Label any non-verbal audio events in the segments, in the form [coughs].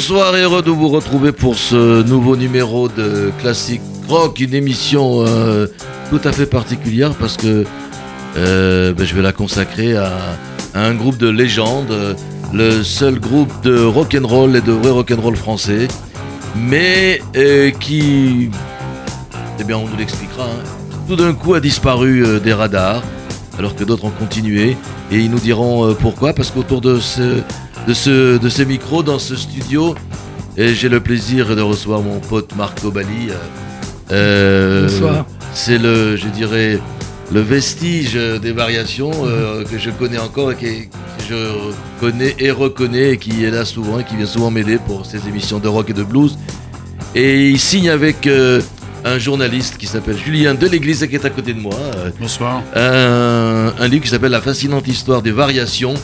Bonsoir et heureux de vous retrouver pour ce nouveau numéro de Classic Rock, une émission euh, tout à fait particulière parce que euh, ben, je vais la consacrer à, un groupe de légende, le seul groupe de rock and roll et de vrai rock and roll français, mais euh, qui, eh bien, on nous l'expliquera, hein, tout d'un coup a disparu des radars, alors que d'autres ont continué, et ils nous diront pourquoi, parce qu'autour de ce de ce, de ces micros dans ce studio. Et j'ai le plaisir de recevoir mon pote Marc Tobali. Euh, Bonsoir. C'est le, je dirais, le vestige des variations euh, que je connais encore et que, que je connais et reconnais et qui est là souvent et qui vient souvent m'aider pour ces émissions de rock et de blues. Et il signe avec euh, un journaliste qui s'appelle Julien Deléglise et qui est à côté de moi. euh, Bonsoir. un, un livre qui s'appelle La fascinante histoire des variations.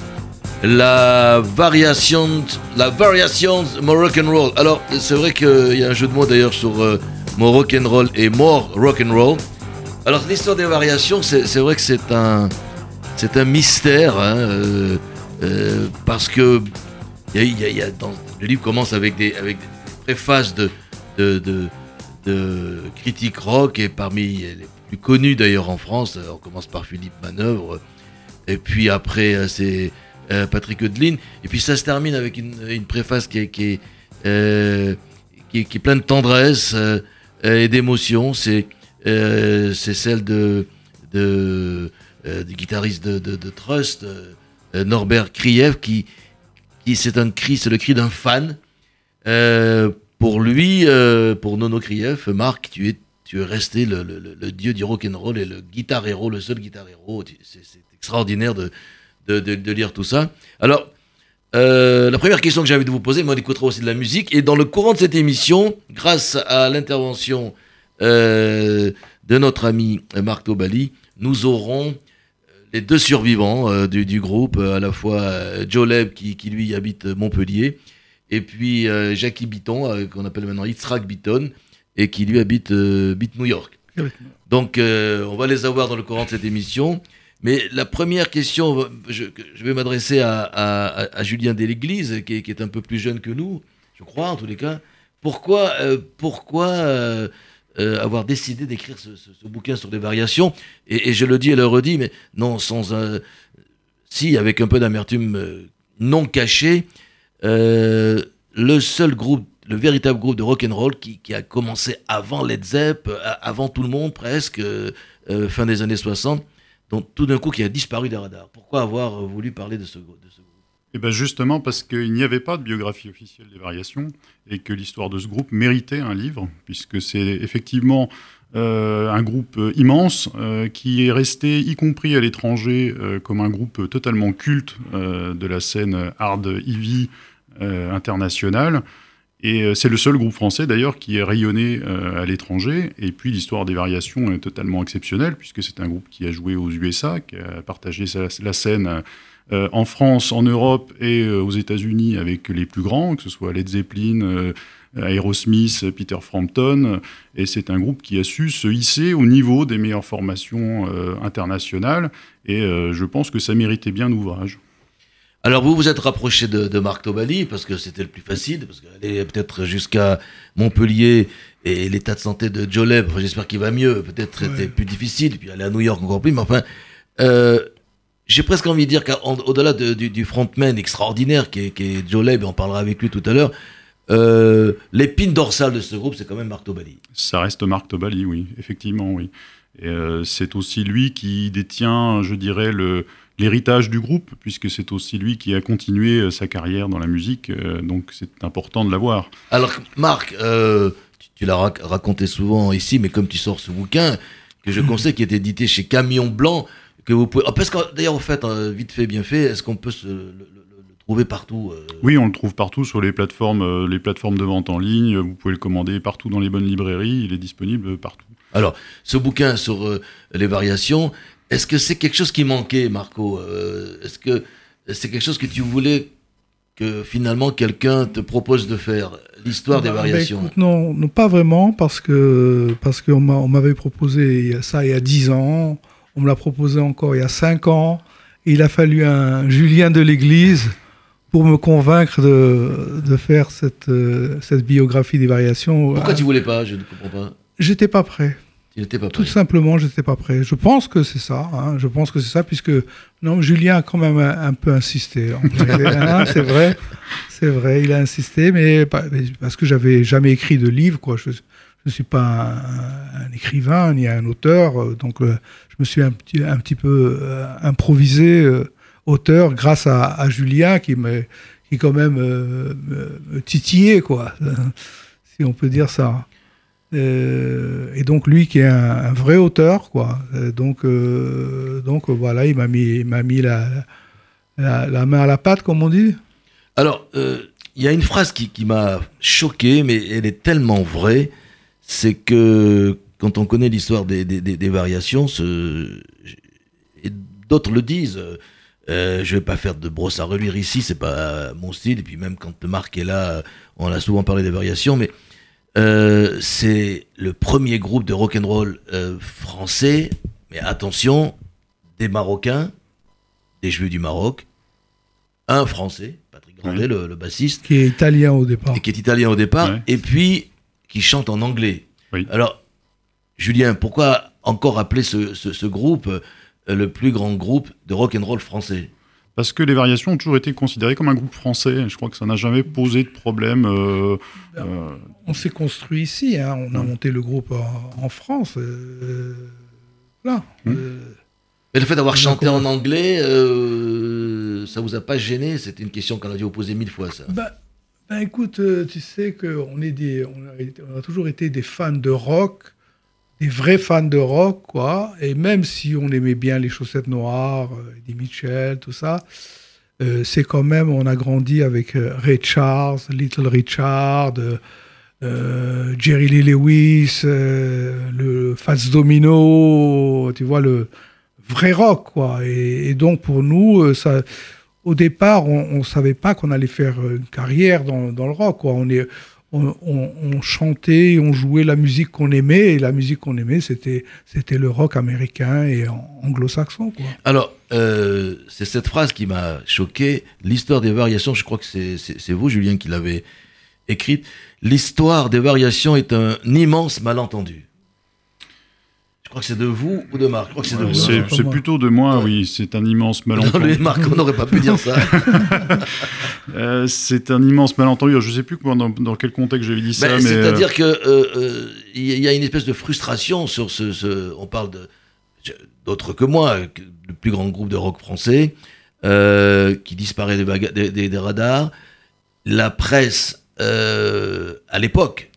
La variation, la variation and roll. Alors c'est vrai qu'il y a un jeu de mots d'ailleurs sur euh, and roll et more rock and roll. Alors l'histoire des variations, c'est vrai que c'est un, c'est un mystère hein, euh, euh, parce que y y a- dans- le livre commence avec des, avec des préfaces de, de, de, de critiques rock et parmi les plus connus d'ailleurs en France, on commence par Philippe Manœuvre et puis après euh, c'est euh, Patrick Eudeline et puis ça se termine avec une, une préface qui est, qui est, euh, qui est, pleine de tendresse euh, et d'émotion. C'est celle de, de du guitariste de, de, Trust, Norbert Kriev, qui, qui c'est un cri, c'est le cri d'un fan. Pour lui, pour Nono Kriev, Marc, tu es, tu es resté le, le- dieu du rock'n'roll et le guitar héros, le seul guitar héros. C'est extraordinaire de, de, de- de lire tout ça. Alors, euh, la première question que j'ai envie de vous poser, moi on écoutera aussi de la musique, et dans le courant de cette émission, grâce à l'intervention euh, de notre ami Marc Tobali, nous aurons euh, les deux survivants euh, du, du groupe, à la fois Joe Leb qui, qui, lui habite Montpellier, et puis Jackie Bitton, qu'on appelle maintenant Yitzhak Bitton, et qui lui habite, habite New York. Donc on va les avoir dans le courant de cette émission. Mais la première question, je, vais m'adresser à, Julien Deléglise, qui est, un peu plus jeune que nous, je crois en tous les cas. Pourquoi, euh, pourquoi euh, euh, avoir décidé d'écrire ce, bouquin sur les variations? Et, je le dis et le redis, mais non sans un... Si, avec un peu d'amertume non cachée, le seul groupe, le véritable groupe de rock and roll qui, a commencé avant Led Zepp, avant tout le monde presque, fin des années 60, donc tout d'un coup qui a disparu des radars. Pourquoi avoir euh, voulu parler de ce, groupe Et bien justement parce qu'il n'y avait pas de biographie officielle des variations et que l'histoire de ce groupe méritait un livre, puisque c'est effectivement euh, un groupe euh, immense qui est resté, y compris à l'étranger, comme un groupe totalement culte de la scène hard heavy internationale. Et euh, c'est le seul groupe français d'ailleurs qui est rayonné euh, à l'étranger. Et puis l'histoire des variations est totalement exceptionnelle, puisque c'est un groupe qui a joué aux USA, qui a partagé la scène euh, en France, en Europe et aux États-Unis avec les plus grands, que ce soit Led Zeppelin, Aerosmith, Peter Frampton. Et c'est un groupe qui a su se hisser au niveau des meilleures formations internationales. Et je pense que ça méritait bien l'ouvrage. Alors vous vous êtes rapproché de, de Marc Tobali parce que c'était le plus facile, parce qu'aller peut-être jusqu'à Montpellier et l'état de santé de Joe Leb, enfin, j'espère qu'il va mieux, peut-être c'était plus difficile, puis aller à New York encore plus, mais enfin, euh, j'ai presque envie de dire qu'au-delà de- du, du frontman extraordinaire qui est, qui est Joe Leb, et on parlera avec lui tout à l'heure, euh, l'épine dorsale de ce groupe, c'est quand même Marc Tobali. Ça reste Marc Tobali, oui, effectivement, oui. Euh, c'est aussi lui qui détient, je dirais, le, l'héritage du groupe, puisque c'est aussi lui qui a continué euh, sa carrière dans la musique, euh, donc c'est important de l'avoir. Alors, Marc, euh, tu, tu l'as rac- raconté souvent ici, mais comme tu sors ce bouquin, que je [laughs] conseille, qui est édité chez Camion Blanc, que vous pouvez. Oh, parce que d'ailleurs, au fait, euh, vite fait, bien fait, est-ce qu'on peut se, le, trouver partout euh? Oui, on le trouve partout sur les plateformes, euh, les plateformes de vente en ligne. Vous pouvez le commander partout dans les bonnes librairies. Il est disponible partout. Alors, ce bouquin sur les variations, est-ce que c'est quelque chose qui manquait, Marco Est-ce que c'est quelque chose que tu voulais que finalement quelqu'un te propose de faire l'histoire des bah, bah, variations non, non, pas vraiment, parce que parce qu'on m'avait proposé ça il y a 10 ans, on me l'a proposé encore il y a 5 ans, et il a fallu un Julien de l'Église pour me convaincre de, de faire cette, euh, cette biographie des variations. Pourquoi tu voulais pas? Je ne comprends pas. J'étais pas prêt. Tout simplement, je n'étais pas prêt. Je pense que c'est ça. Hein. Je pense que c'est ça, puisque non, Julien a quand même un, peu insisté. [laughs] Hein, c'est vrai, c'est vrai, il a insisté, mais parce que j'avais jamais écrit de livre, quoi. Je ne suis pas un, écrivain ni un auteur, euh, donc euh, je me suis un petit, un petit peu euh, improvisé auteur grâce à, Julien qui me, qui quand même me titillait, quoi, [laughs] si on peut dire ça. Euh, et donc lui qui est un, vrai auteur, quoi. Euh, donc, euh, donc voilà, il m'a mis, m'a mis la, la, main à la pâte, comme on dit. Alors, il y a une phrase qui, qui m'a choqué, mais elle est tellement vraie, c'est que quand on connaît l'histoire des, des, des, variations, ce, d'autres le disent. Euh, je vais pas faire de brosse à relire ici, c'est pas mon style. Et puis même quand Marc est là, on a souvent parlé des variations, mais euh, c'est le premier groupe de rock'n'roll euh, français, mais attention, des Marocains, des Juifs du Maroc, un Français, Patrick Grandet, le, bassiste. Qui est italien au départ. Et qui est italien au départ, et puis qui chante en anglais. Alors, Julien, pourquoi encore appeler ce, groupe euh, le plus grand groupe de rock'n'roll français? Parce que les variations ont toujours été considérées comme un groupe français. Je crois que ça n'a jamais posé de problème. Euh, euh, on s'est construit ici, hein. on a monté le groupe en, France. Euh, là. Hum. Mais le fait d'avoir chanté en anglais, ça vous a pas gêné? C'était une question qu'on a dû vous poser mille fois, ça. Ben, ben écoute, tu sais qu'on est des, on a, toujours été des fans de rock des vrais fans de rock, quoi. Et même si on aimait bien les chaussettes noires, euh, Eddie Mitchell, tout ça, euh, c'est quand même, on a grandi avec euh, Ray Charles, Little Richard, Jerry Lee Lewis, le Fats Domino, tu vois, le vrai rock, quoi. Et, donc pour nous, ça, au départ, on ne savait pas qu'on allait faire une carrière dans, dans le rock, quoi. On est on, chantait, on jouait la musique qu'on aimait, et la musique qu'on aimait, c'était, le rock américain et anglo-saxon. Alors, euh, c'est cette phrase qui m'a choqué. L'histoire des variations, je crois que c'est, vous, Julien, qui l'avez écrite. L'histoire des variations est un immense malentendu crois que c'est de vous ou de Marc. C'est plutôt de moi, oui. C'est un immense malentendu. Non, Marc, on n'aurait pas pu dire ça. [laughs] [laughs] Euh, c'est un immense malentendu. Je ne sais plus dans, quel contexte j'avais dit ça. Ben, c'est-à-dire qu'il euh, euh, y a une espèce de frustration sur ce. on parle d'autres que moi, le plus grand groupe de rock français, qui disparaît des, des, radars. La presse, à l'époque,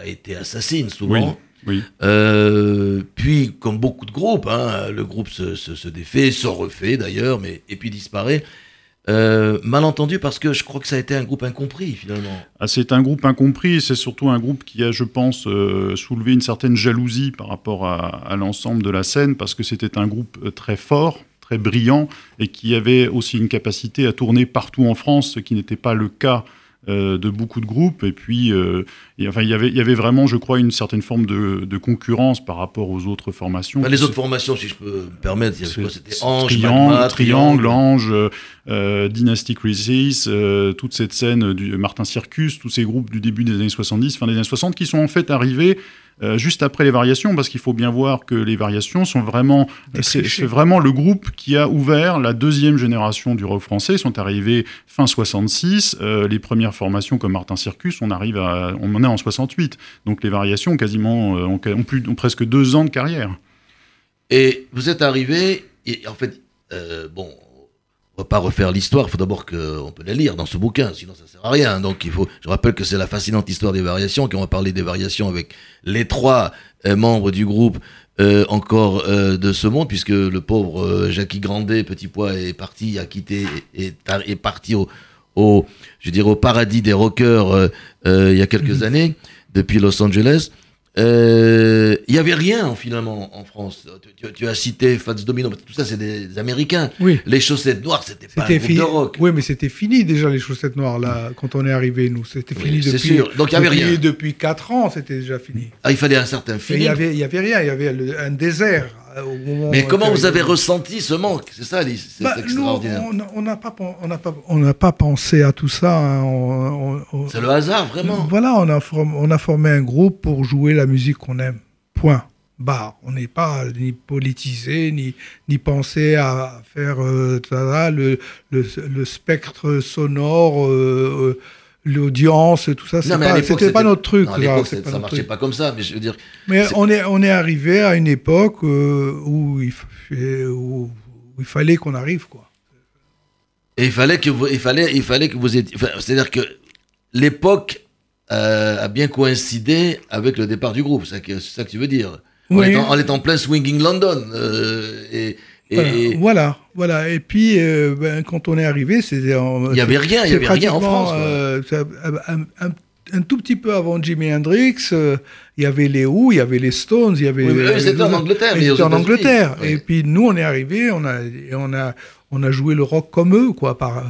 a été assassine souvent. Oui. Euh, puis, comme beaucoup de groupes, hein, le groupe se, se, défait, se refait d'ailleurs, mais et puis disparaît. Euh, malentendu parce que je crois que ça a été un groupe incompris finalement. Ah, c'est un groupe incompris, c'est surtout un groupe qui a, je pense, euh, soulevé une certaine jalousie par rapport à, à l'ensemble de la scène parce que c'était un groupe très fort, très brillant et qui avait aussi une capacité à tourner partout en France, ce qui n'était pas le cas euh, de beaucoup de groupes. Et puis, euh, enfin, il y avait, il y avait vraiment, je crois, une certaine forme de, de concurrence par rapport aux autres formations. les autres formations, si je peux me permettre, c'était Ange, Triangle, Triangle, Ange, euh, Dynasty Crisis, toute cette scène du Martin Circus, tous ces groupes du début des années 70, fin des années 60, qui sont en fait arrivés euh, juste après les variations, parce qu'il faut bien voir que les variations sont vraiment, c'est vraiment le groupe qui a ouvert la deuxième génération du rock français. Ils sont arrivés fin 66. Euh, les premières formations comme Martin Circus, on arrive à, on en est en 68. Donc les variations quasiment euh, ont, plus, ont presque deux ans de carrière. Et vous êtes arrivé, et en fait, bon, on va pas refaire l'histoire, il faut d'abord qu'on peut la lire dans ce bouquin, sinon ça sert à rien. Donc il faut, je rappelle que c'est la fascinante histoire des variations, qu'on va parler des variations avec les trois euh, membres du groupe euh, encore euh, de ce monde, puisque le pauvre euh, Jackie Grandet, petit pois, est parti, a quitté, est, est parti au, au, je dirais, au paradis des rockers euh, euh, il y a quelques Mhm. années, depuis Los Angeles. Euh, Il y avait rien finalement en France. Tu, as cité Fats Domino, tout ça c'est des Américains. Oui. Les chaussettes noires, c'était pas un groupe fini. de rock. Oui, mais c'était fini déjà les chaussettes noires là quand on est arrivé nous. C'était Oui, fini c'est depuis. sûr. Donc, il y avait depuis- rien. Depuis 4 ans, c'était déjà fini. Ah, il fallait un certain Et Il y avait, il y avait rien. Il y avait le- un désert euh, au moment. Mais comment vous avez ressenti ce manque C'est ça, c'est Bah, extraordinaire. on on n'a pas, on n'a pas, on n'a pas pensé à tout ça. hein. C'est le hasard, vraiment. Voilà, on a, form- on a formé un groupe pour jouer la musique qu'on aime. Point. Barre. On n'est pas ni politisé, ni, ni pensé à faire euh, tada, le, le, le spectre sonore, euh, euh, l'audience, tout ça. à pas- C'était pas notre truc. non, à là, pas ça marchait truc. pas comme ça, mais je veux dire, Mais on est, on est arrivé à une époque euh, où, il fa- où, il fallait qu'on arrive. Quoi. Et il fallait que vous, il fallait, il fallait que vous étiez. enfin, C'est-à-dire que l'époque euh, a bien coïncidé avec le départ du groupe. C'est ça que, ça que tu veux dire. On, Oui. est en, on est en plein swinging London. euh, et et- Voilà, voilà. Et puis, euh, ben, quand on est arrivé, c'était. en- il y avait rien, il y c'est avait rien en France. euh, un, un- un tout petit peu avant Jimi Hendrix, euh, il y avait les Who, il y avait les Stones, il y avait. Oui, eux, c'était en Angleterre, étaient en. Angleterre. Oui. Et puis nous, on est arrivé, on a, et on a, on a joué le rock comme eux, quoi, par,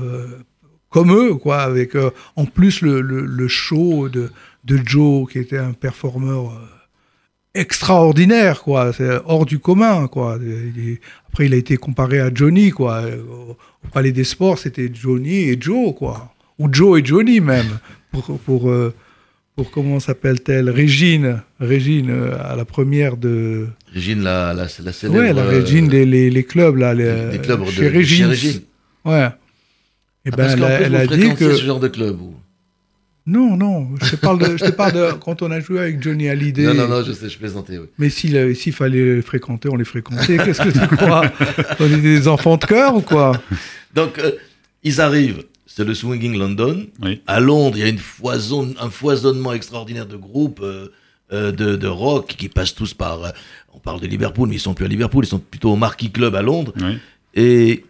comme eux, quoi, avec en plus le, le, le show de, de Joe, qui était un performeur. extraordinaire quoi c'est hors du commun quoi après il a été comparé à Johnny quoi au, palais des sports c'était Johnny et Joe quoi ou Joe et Johnny même pour pour euh, pour comment s'appelle-t-elle? Régine Régine euh, à la première de Régine, la, la, la célèbre. ouais la euh, Régine des les, les clubs là les, des clubs de, chez de- Régine chez Régine. ouais et Ah, ben parce elle elle vous a dit que ce genre de club. Non non je te parle de je te parle de quand on a joué avec Johnny Hallyday Non, non, non, je sais, je plaisantais. Oui. Mais s'il euh, s'il fallait les fréquenter, on les fréquentait. Qu'est-ce que tu crois? On était des enfants de cœur ou quoi? Donc, euh, ils arrivent. C'est le Swinging London. Oui. À Londres, il y a une foison, un foisonnement extraordinaire de groupes euh, euh, de, de rock qui passent tous par. euh, on parle de Liverpool, mais ils sont plus à Liverpool, ils sont plutôt au Marquis Club à Londres. Oui. Et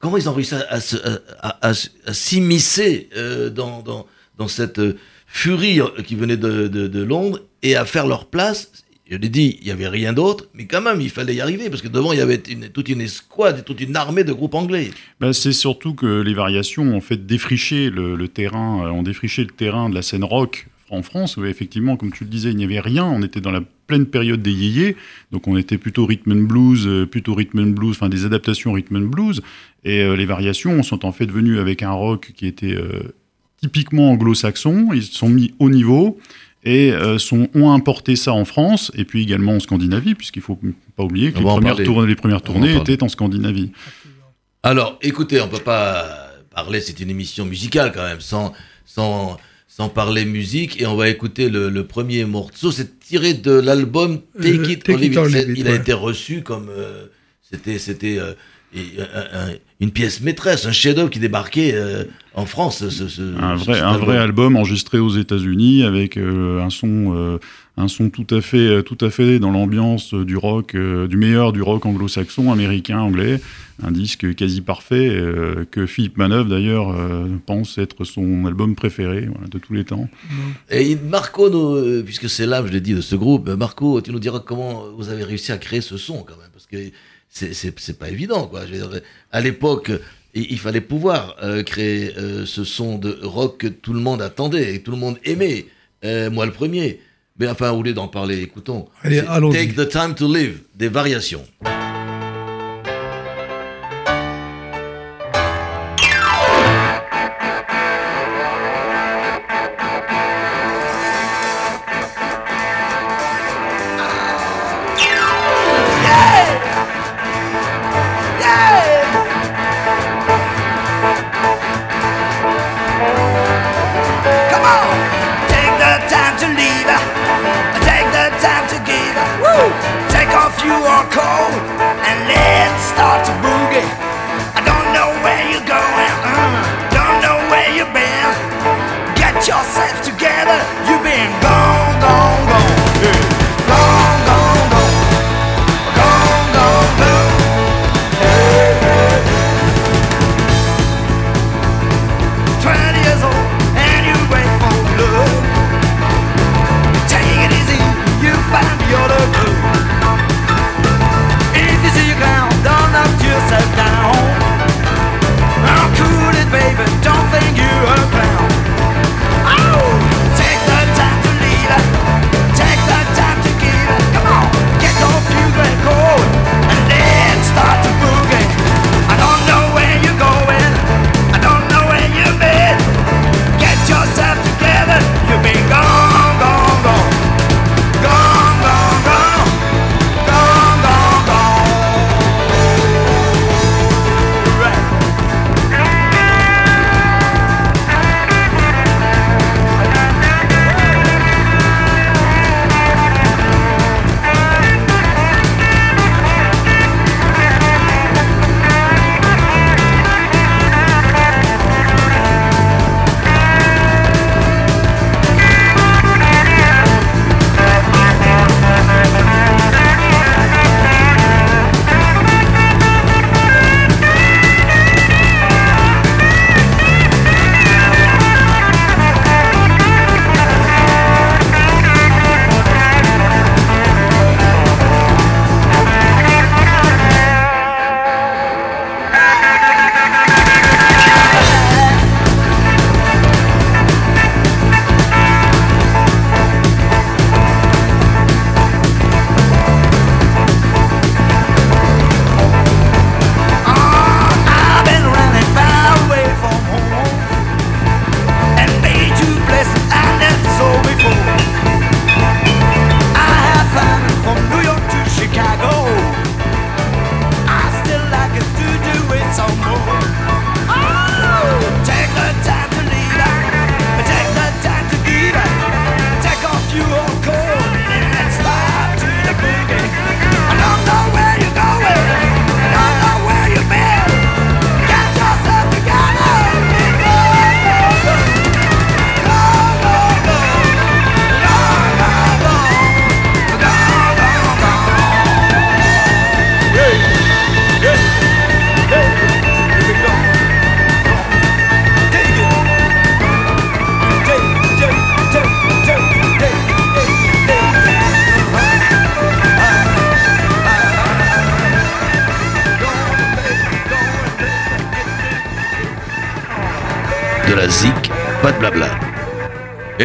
comment ils ont réussi à, à se- à- à- à s'immiscer euh, dans, dans, dans cette euh, furie euh, qui venait de, Londres et à faire leur place Je l'ai dit, il n'y avait rien d'autre, mais quand même, il fallait y arriver, parce que devant, il y avait toute une escouade, toute une armée de groupes anglais. Bah, c'est surtout que les variations ont fait défricher le, terrain, euh, ont défriché le terrain de la scène rock en France, où effectivement, comme tu le disais, il n'y avait rien. On était dans la pleine période des yéyés, donc on était plutôt rhythm and blues, plutôt rhythm and blues, enfin des adaptations rhythm and blues. Et les variations sont en fait venues avec un rock qui était typiquement anglo-saxon. Ils se sont mis au niveau et euh, sont, ont importé ça en France et puis également en Scandinavie, puisqu'il faut pas oublier que les premières, tournées, les premières en étaient en Scandinavie. Alors, écoutez, on peut pas parler, c'est une émission musicale quand même, sans, sans, sans parler musique, et on va écouter le, le premier morceau. C'est tiré de l'album Take Euh, It Take It It. Il a ouais. été reçu comme euh, c'était c'était euh, et, un- un- une pièce maîtresse, un chef-d'œuvre qui débarquait euh, en France. Ce, ce- un vrai, cet un vrai album enregistré aux États-Unis avec euh, un son, euh, un son tout à fait, euh, tout à fait dans l'ambiance du rock, euh, du meilleur du rock anglo-saxon, américain, anglais. Un disque quasi parfait euh, que Philippe Manœuvre d'ailleurs euh, pense être son album préféré voilà, de tous les temps. Et Marco, nous, euh, puisque c'est l'âme, je l'ai dit, de ce groupe, euh, Marco, tu nous diras comment vous avez réussi à créer ce son quand même, parce que c'est- c'est c'est pas évident, quoi. Je veux dire, à l'époque, il, il fallait pouvoir euh, créer euh, ce son de rock que tout le monde attendait et tout le monde aimait. Euh, moi, le premier. Mais enfin, au lieu d'en parler, écoutons. Allez. Take the time to live, des variations.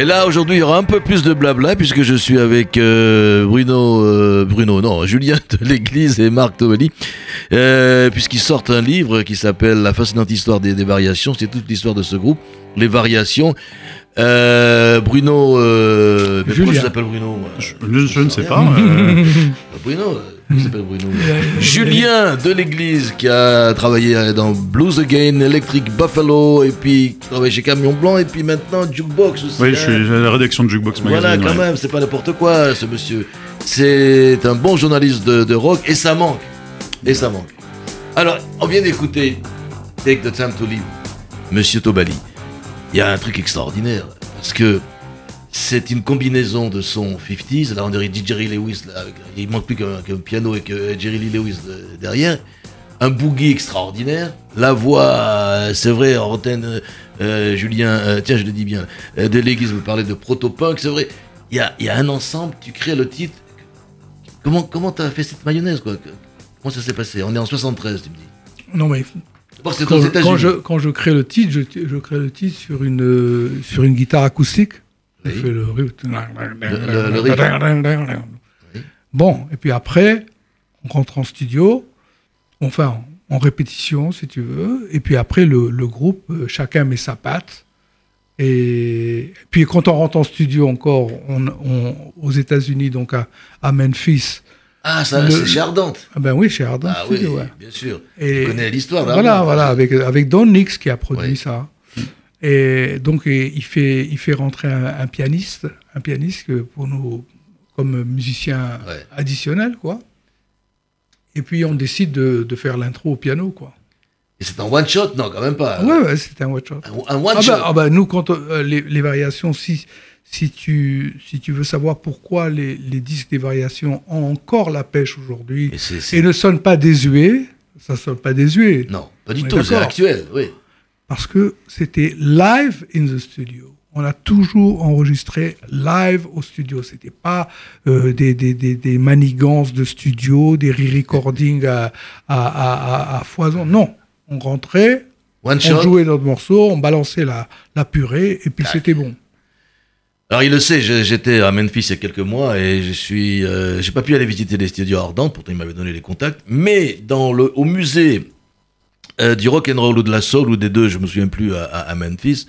Et là, aujourd'hui, il y aura un peu plus de blabla puisque je suis avec euh, Bruno, euh, Bruno, non, [laughs] Julien de l'Église et Marc Tovelli, euh, puisqu'ils sortent un livre qui s'appelle La fascinante histoire des, des variations. C'est toute l'histoire de ce groupe, les variations. Bruno, mais pourquoi Julien. je s'appelle Bruno Je, je- je ne sais pas. [laughs] Bruno, il s'appelle Bruno. Julien de l'église qui a travaillé dans Blues Again, Electric Buffalo, et puis qui travaille chez Camion Blanc, et puis maintenant Jukebox aussi. oui, hein. je suis à la rédaction de Jukebox Magazine. Voilà, quand ouais. même, c'est pas n'importe quoi, ce monsieur. C'est un bon journaliste de, de rock, et ça manque. Et ça manque. Alors, on vient d'écouter Take the Time to Live, Monsieur Tobali. Il y a un truc extraordinaire, parce que c'est une combinaison de sons 50s. Là, on dirait Jerry Lewis. Là, avec- il manque plus qu'un piano et que Jerry Lee Lewis de- derrière. Un boogie extraordinaire. La voix, euh, c'est vrai, en antenne, euh, euh, Julien, euh, tiens, je le dis bien, euh, de l'église me parlait de proto-punk. C'est vrai, il y a, y a un ensemble, tu crées le titre. Comment comment t'as fait cette mayonnaise, quoi? Comment ça s'est passé? On est en 73, tu me dis. Non, mais quand, je- quand je, quand je crée le titre, je, je crée le titre sur une, euh, sur une guitare acoustique. Fais le riff. le- le riff. Oui. Bon, et puis après, on rentre en studio, enfin en répétition si tu veux, et puis après le, le groupe, euh, chacun met sa patte. Et puis quand on rentre en studio encore, on, on- aux États-Unis, donc à, à Memphis, Ah, ça, c'est chez Ardente. ah ben oui, chez Ardent Ah oui, ouais. bien sûr. Et Tu connais l'histoire voilà, d'Ardente. voilà, avec, avec Don Nix qui a produit Oui. ça. Et donc il fait, il fait rentrer un, un pianiste, un pianiste que pour nous comme musicien Ouais. additionnel, quoi. Et puis on décide de, de faire l'intro au piano, quoi. Et c'est en one shot Non, quand même pas. ouais, ouais, c'était un one shot. Un, un one Ah shot. bah, ah bah, nous, quand euh, les, les variations, si, si, tu, si tu veux savoir pourquoi les, les disques des variations ont encore la pêche aujourd'hui c'est- c'est- et ne sonnent pas désuets, ça sonne pas désuet. Non, pas du On tout, c'est actuel, oui. Parce que c'était live in the studio. On a toujours enregistré live au studio. C'était pas euh, des, des, des, des manigances de studio, des re-recordings à, à, à, à- à foison. Non, on rentrait, One on shot. jouait notre morceau, on balançait la, la purée et puis c'était bon. Alors il le sait, j'étais à Memphis il y a quelques mois et je suis, euh, j'ai pas pu aller visiter les studios ardentes, pourtant il m'avait donné les contacts. Mais dans le, au musée euh, du rock and roll ou de la soul ou des deux, je me souviens plus à, à- Memphis,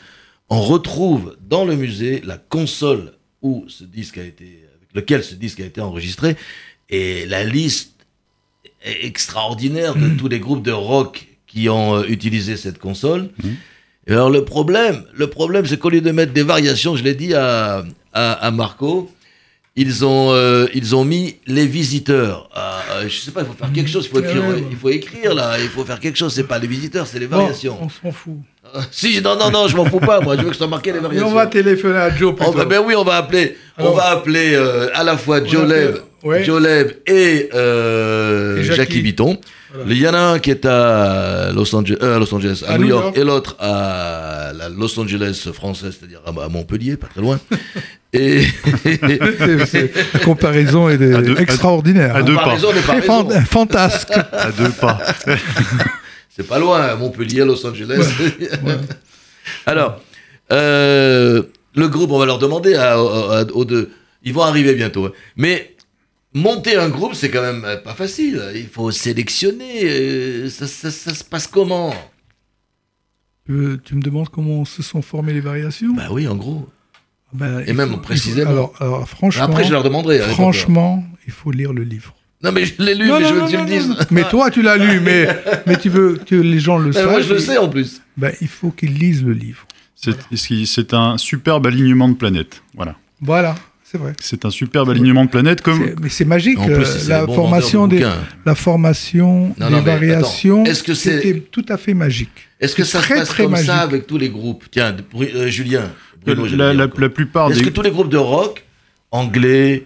on retrouve dans le musée la console où ce disque a été, avec lequel ce disque a été enregistré. Et la liste est extraordinaire de tous les groupes de rock qui ont euh, utilisé cette console. Et alors le problème, le problème, c'est qu'au lieu de mettre des variations, je l'ai dit à, à, à Marco, ils ont, euh, ils ont mis les visiteurs. Ah, euh, je sais pas, il faut faire quelque chose, il faut écrire, Ouais, ouais. il faut écrire là, il faut faire quelque chose. C'est pas les visiteurs, c'est les Bon, variations. on s'en fout. si, non, non, non, je m'en fous pas, moi, je veux que soit marqué les Et variations. on va téléphoner à Joe On plutôt. va- ben oui, on va appeler, on va appeler euh, à la fois Joe Leb, ouais. Joe Leb et, euh, Et Jackie. Jackie. Bitton. Voilà. Il y en a un qui est à Los Angeles, euh, à, Los Angeles, à, À New New York, York. et l'autre à la Los Angeles française, c'est-à-dire à, Montpellier, pas très loin. et [laughs] C'est- c'est- comparaison est deux- extraordinaire. à hein. deux pas. fantasque. À deux pas. [laughs] C'est pas loin, Montpellier, Los Angeles. [laughs] Alors, euh, le groupe, on va leur demander à- à- à- aux deux. Ils vont arriver bientôt. hein. Mais monter un groupe, c'est quand même euh, pas facile. Il faut sélectionner. euh, Ça, ça- ça se passe comment? Tu, tu me demandes comment se sont formées les variations? Bah oui, en gros. Ben, Et il même faut- précisément. alors, alors, franchement, Après, je leur demanderai. hein, franchement, il faut lire le livre. Non, mais je l'ai lu, Non, mais non, je veux non, que tu non, me dises. Mais toi, tu l'as lu, [laughs] mais, mais tu veux que les gens le Mais sachent. moi, je le sais en plus. Ben, il faut qu'ils lisent le livre. C'est c'est un superbe alignement de planètes. Voilà. Voilà, c'est vrai. C'est un superbe alignement de planètes comme. C'est- Mais c'est magique. En plus, euh, c'est la, formation de des, la formation Non, des non, mais variations, est-ce que c'est- c'était tout à fait magique. Est-ce que C'est ça très, se passe très comme magique. ça avec tous les groupes? Tiens, euh, Julien. Bruno, la, la- la plupart Est-ce des. que tous les groupes de rock, anglais,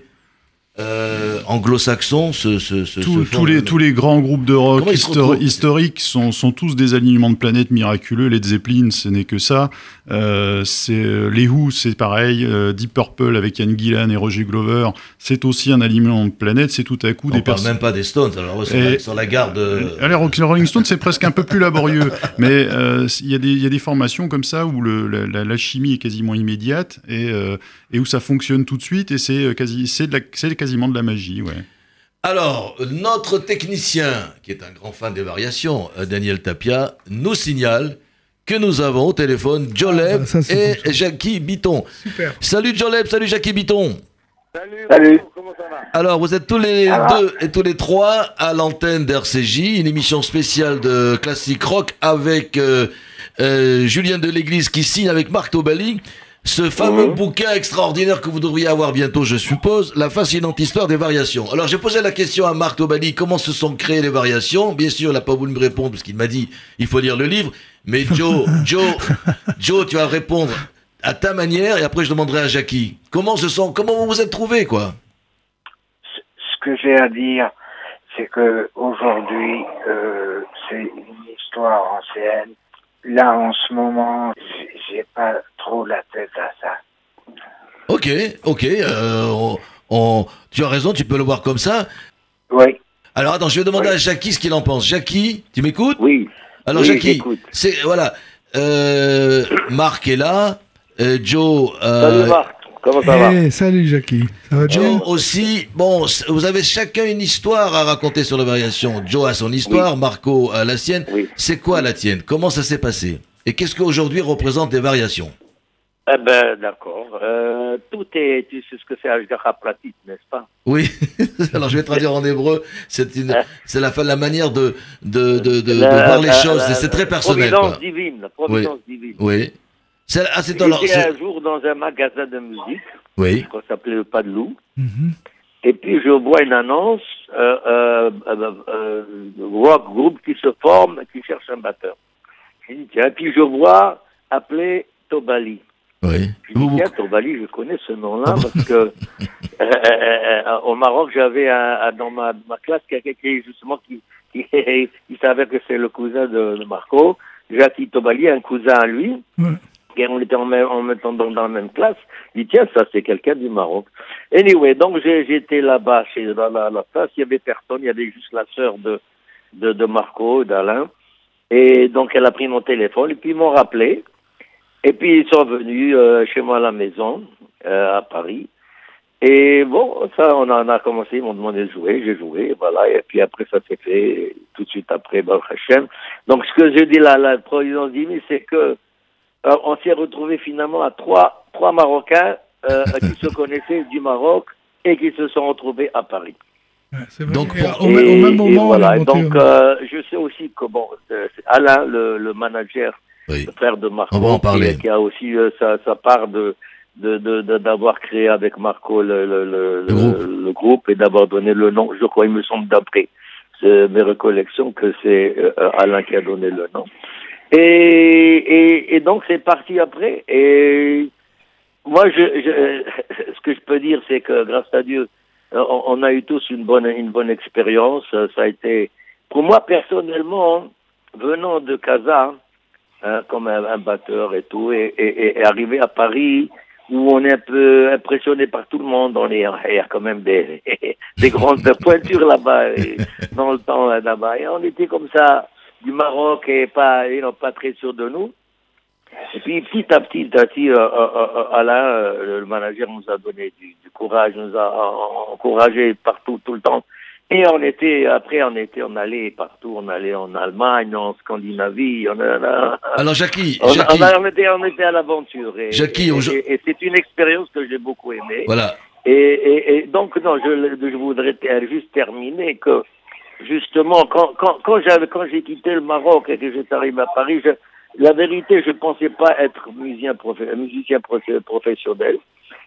euh, anglo-saxons se, se, se- Tous- les, tous les grands groupes de rock histori- historiques sont, sont tous des alignements de planètes miraculeux. Led Zeppelin, ce n'est que ça. Euh, euh, les Who, c'est pareil. Euh, Deep Purple avec Ian Gillan et Roger Glover, c'est aussi un alignement de planètes. C'est tout à coup On des parle personnes. même pas des Stones, alors sur, Et- la, sur la garde. euh, Alors, les Rolling Stones, c'est presque un peu plus laborieux, [laughs] mais euh, il y, a des- il y a des formations comme ça où le, la, la- la chimie est quasiment immédiate et, euh, et où ça fonctionne tout de suite et c'est euh, quasi, c'est de la- c'est quasiment de la magie, ouais. Alors, notre technicien, qui est un grand fan des variations, euh, Daniel Tapia, nous signale que nous avons au téléphone Joleb Ah, ça, c'est et bon, ça. Jackie Bitton. Super. Salut Joleb, salut Jackie Bitton. Salut. Alors, vous êtes tous les deux et tous les trois à l'antenne d'RCJ, une émission spéciale de classique rock avec euh, euh, Julien Deléglise qui signe avec Marc Tobali ce fameux bouquin extraordinaire que vous devriez avoir bientôt, je suppose, La fascinante histoire des variations. Alors, j'ai posé la question à Marc Tobali, comment se sont créées les variations? Bien sûr, il n'a pas voulu me répondre parce qu'il m'a dit, il faut lire le livre. Mais Joe, [laughs] Joe, Joe, tu vas répondre à ta manière et après je demanderai à Jackie. Comment se sont, comment vous vous êtes trouvés, quoi? Ce que j'ai à dire, c'est que aujourd'hui, euh, c'est une histoire ancienne. Là, en ce moment, j'ai pas trop la tête à ça. Ok, ok, euh, on- on- tu as raison, tu peux le voir comme ça. Oui, Alors attends, je vais demander à Jackie ce qu'il en pense. Jackie, tu m'écoutes? Oui. Alors Oui, Jackie, c'est voilà, euh, Marc est là, euh, Joe, euh, Salut Marc, comment ça va? Eh, salut Jackie. Ça va bien Joe aussi. Bon, vous avez chacun une histoire à raconter sur la variation. Joe a son histoire, Marco a la sienne. Oui. C'est quoi la tienne? Comment ça s'est passé? Et qu'est-ce qu'aujourd'hui représente les variations? Eh ben, d'accord. Euh, tout est, tu sais ce que c'est Ashgara Pratit, n'est-ce pas? Oui, [laughs] alors je vais traduire en hébreu. C'est une, c'est la, la manière de, de, de, de, de La- voir les la- choses. c'est très personnel. Providence quoi. divine, la providence divine. Oui. C'est, ah, c'est alors. Un jour dans un magasin de musique, Oui. qu'on s'appelait le Pas de Loup, Mhm. et puis je vois une annonce, euh, euh, euh, euh, rock groupe qui se forme, qui cherche un batteur. Et puis je vois appeler Tobali. Oui. Tiens, Tobali, je connais ce nom-là parce que euh, euh, euh, au Maroc, j'avais dans ma, ma classe quelqu'un qui justement qui, qui [laughs] il savait que c'est le cousin de, de Marco, Jackie Tobali, un cousin à lui. Ouais. Et on était en même, en même temps dans, dans la même classe. Il dit, tiens, ça, c'est quelqu'un du Maroc. Anyway, donc j'étais là-bas, chez, dans la, la place, il y avait personne, il y avait juste la sœur de, de, de Marco, d'Alain. Et donc elle a pris mon téléphone, et puis ils m'ont rappelé. Et puis ils sont venus euh, chez moi à la maison, euh, à Paris. Et bon, ça, on en a commencé, ils m'ont demandé de jouer, j'ai joué, voilà. Et puis après, ça s'est fait tout de suite après, Baruch Hashem. Donc ce que je dis là, la providence divine, c'est que euh, on s'est retrouvé finalement à trois, trois Marocains euh, qui se connaissaient du Maroc et qui se sont retrouvés à Paris. Ouais, c'est vrai. Donc, Et pour- au, même- au même moment, et voilà. donc, euh, je sais aussi que bon, c'est Alain, le, le manager, Oui. le frère de Marco, On va en parler. Qui, qui a aussi euh, sa, sa part de d'avoir créé avec Marco le, le, le, Le groupe. et d'avoir donné le nom. Je crois, il me semble d'après mes recollections que c'est euh, Alain qui a donné le nom. Et, et, et donc c'est parti après. Et moi, je, je, [laughs] ce que je peux dire, c'est que grâce à Dieu, euh, on, on a eu tous une bonne, une bonne expérience. Euh, Ça a été, pour moi personnellement, venant de Casa, hein, comme un, un batteur et tout, et, et, et arrivé à Paris, où on est un peu impressionné par tout le monde, on est, il y a quand même des, [laughs] des grandes [laughs] pointures là-bas, dans le temps euh, là-bas. Et on était comme ça, du Maroc, et pas, et non, pas très sûr de nous. Et puis petit à petit, petit à petit, euh, euh, euh, Alain, euh, le manager, nous a donné du, du courage, nous a encouragé partout, tout le temps. Et on était, après, on était, on allait partout, on allait en Allemagne, en Scandinavie, on, a, Alors Jackie, on, Jackie, on a- on était, on était à l'aventure. Et, Jackie, et, aujourd- et- et c'est une expérience que j'ai beaucoup aimée. voilà. Et, et, et donc, non, je, je voudrais juste terminer que, justement, quand, quand, quand j'avais, quand j'ai quitté le Maroc et que j'étais arrivé à Paris, je, la vérité, je pensais pas être musicien, musicien profe- professionnel.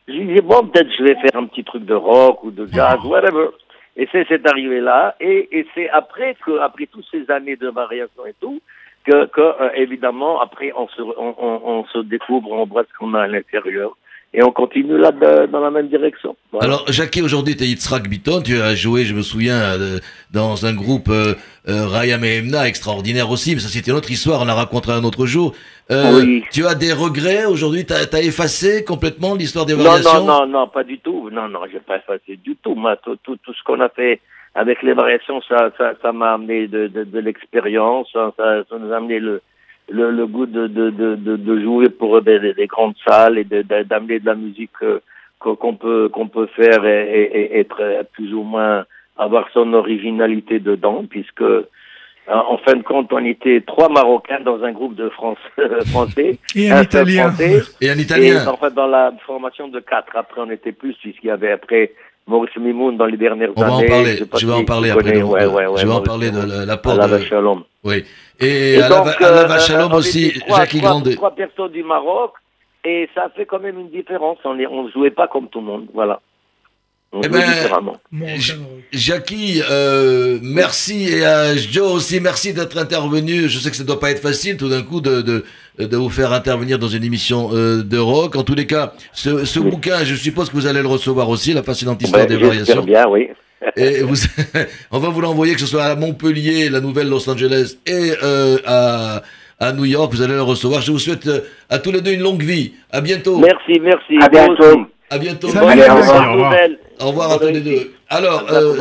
J'ai dit, bon, peut-être je vais faire un petit truc de rock ou de jazz, whatever. Et c'est, c'est arrivé là. Et, c'est après que, après toutes ces années de variation et tout, que, que euh, évidemment, après, on se, on, on se découvre, on voit ce qu'on a à l'intérieur. Et on continue là de- dans la même direction. Voilà. Alors, Jackie, aujourd'hui, tu es Yitzhak Bitton, tu as joué, je me souviens, euh, dans un groupe euh, euh, Raya Mehemna, extraordinaire aussi, mais ça c'était une autre histoire, on la racontera un autre jour. Euh, Oui. Tu as des regrets aujourd'hui, tu as, effacé complètement l'histoire des non, variations? non, non, non, pas du tout. Non, non, j'ai pas effacé du tout. Moi, tout, tout, tout ce qu'on a fait avec les variations, ça, ça, ça m'a amené de, de, de l'expérience, ça, ça, ça nous a amené le, le, le goût de, de, de, de, de jouer pour des, des- des grandes salles et de- de- d'amener de, la musique euh, qu'on peut qu'on peut faire et, et, et être plus ou moins avoir son originalité dedans, puisque euh, en fin de compte, on était trois Marocains dans un groupe de France, [laughs] français, Et un Italien. Français, Et un et Italien. En fait, dans la formation de quatre, après on était plus, puisqu'il y avait après Maurice Mimoun dans les dernières On va en années. parler, je vais en parler après. connais, donc, ouais, euh, ouais, ouais, je vais en parler de Mimoun. la- l'apport Allah de... Shalom. Oui. Et, Et à donc, la, euh, Shalom on aussi, trois, Jackie trois- Grandet. Trois personnes du Maroc, et ça fait quand même une différence. On ne on jouait pas comme tout le monde, voilà. On Eh jouait ben. Jackie, euh, merci et à Joe aussi, merci d'être intervenu. Je sais que ça doit pas être facile tout d'un coup de, de, de vous faire intervenir dans une émission euh, de rock. En tous les cas, ce, ce Oui. bouquin, je suppose que vous allez le recevoir aussi, La fascinante histoire Ouais, des variations. bien, oui. [laughs] Et vous, [laughs] on va vous l'envoyer, que ce soit à Montpellier, la nouvelle Los Angeles et euh, à, à New York. Vous allez le recevoir. Je vous souhaite euh, à tous les deux une longue vie. À bientôt. Merci, merci. À bientôt. À bientôt. Salut, Bonne- au revoir. Au revoir. nouvelle. Au revoir à tous les deux. Alors, euh.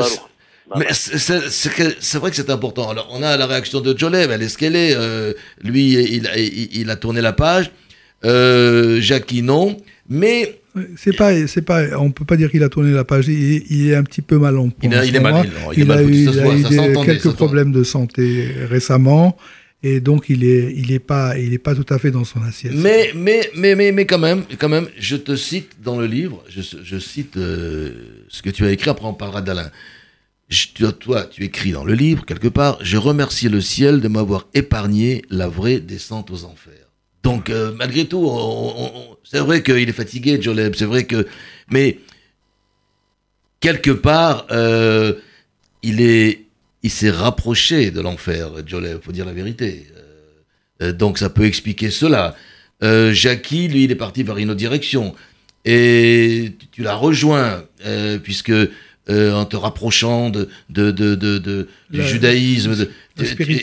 Mais c'est- c'est c'est que- c'est vrai que c'est important. Alors, on a la réaction de Jolem, elle est ce qu'elle est. Euh, lui, il, il, il a tourné la page. Euh, Jackie, non. Mais C'est pas, c'est pas, on peut pas dire qu'il a tourné la page. Il, il est un petit peu mal en point. Il a- il est mal, il- il a eu, il a eu des- quelques problèmes de santé récemment, et donc il est, il est pas, il est pas tout à fait dans son assiette. Mais, mais, mais, mais, mais quand même, quand même, je te cite dans le livre, je, je cite euh, ce que tu as écrit, après on parlera d'Alain. Toi, tu écris dans le livre, quelque part, je remercie le ciel de m'avoir épargné la vraie descente aux enfers. Donc, euh, malgré tout, c'est vrai qu'il est fatigué, Joleb, c'est vrai que... Mais, quelque part, euh, il est... Il s'est rapproché de l'enfer, Joleb, faut dire la vérité. Euh, donc ça peut expliquer cela. Jackie, lui, il est parti vers une autre direction. Et tu, l'as rejoint, puisque euh, en te rapprochant de, de, de, de, de- du La- judaïsme de,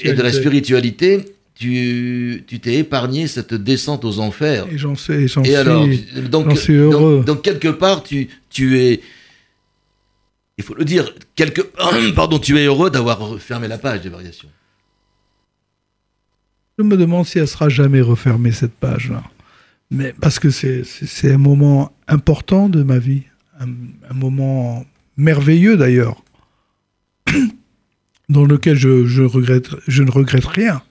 et de la spiritualité, tu tu t'es épargné cette descente aux enfers. Et j'en sais, j'en Et suis. alors, donc, suis heureux. donc, donc, quelque part, tu, tu es, il faut le dire, quelque, [coughs] pardon, tu es heureux d'avoir fermé la page des variations. Je me demande si elle sera jamais refermée cette page-là. Mais parce que c'est un moment important de ma vie, un, un moment merveilleux d'ailleurs, [clears throat] dans lequel je, je regrette, je ne regrette rien.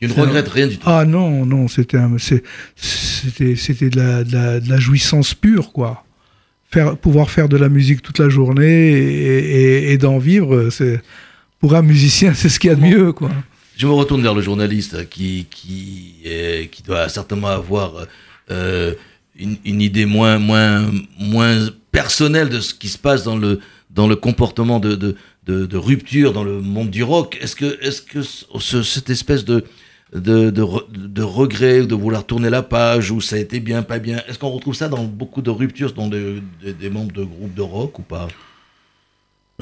Tu ne regrettes rien du tout. Ah non, non, c'était c'était c'était de la, de, la, de la jouissance pure, quoi. Faire, pouvoir faire de la musique toute la journée et, et- et d'en vivre, c'est pour un musicien, [laughs] c'est ce qu'il y a de mieux, quoi. Je me retourne vers le journaliste qui, qui, est- qui doit certainement avoir euh, une, une idée moins, moins, moins personnelle de ce qui se passe dans le, dans le comportement de, de, rupture dans le monde du rock. Est-ce que, ce- cette espèce de, de, de, de regret, de vouloir tourner la page, où ça a été bien, pas bien, est-ce qu'on retrouve ça dans beaucoup de ruptures dans des membres de groupes de rock ou pas?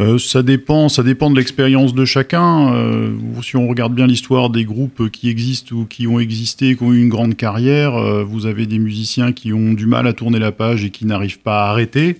Euh, ça dépend, ça dépend de l'expérience de chacun. Euh, si on regarde bien l'histoire des groupes qui existent ou qui ont existé, qui ont eu une grande carrière, euh, vous avez des musiciens qui ont du mal à tourner la page et qui n'arrivent pas à arrêter.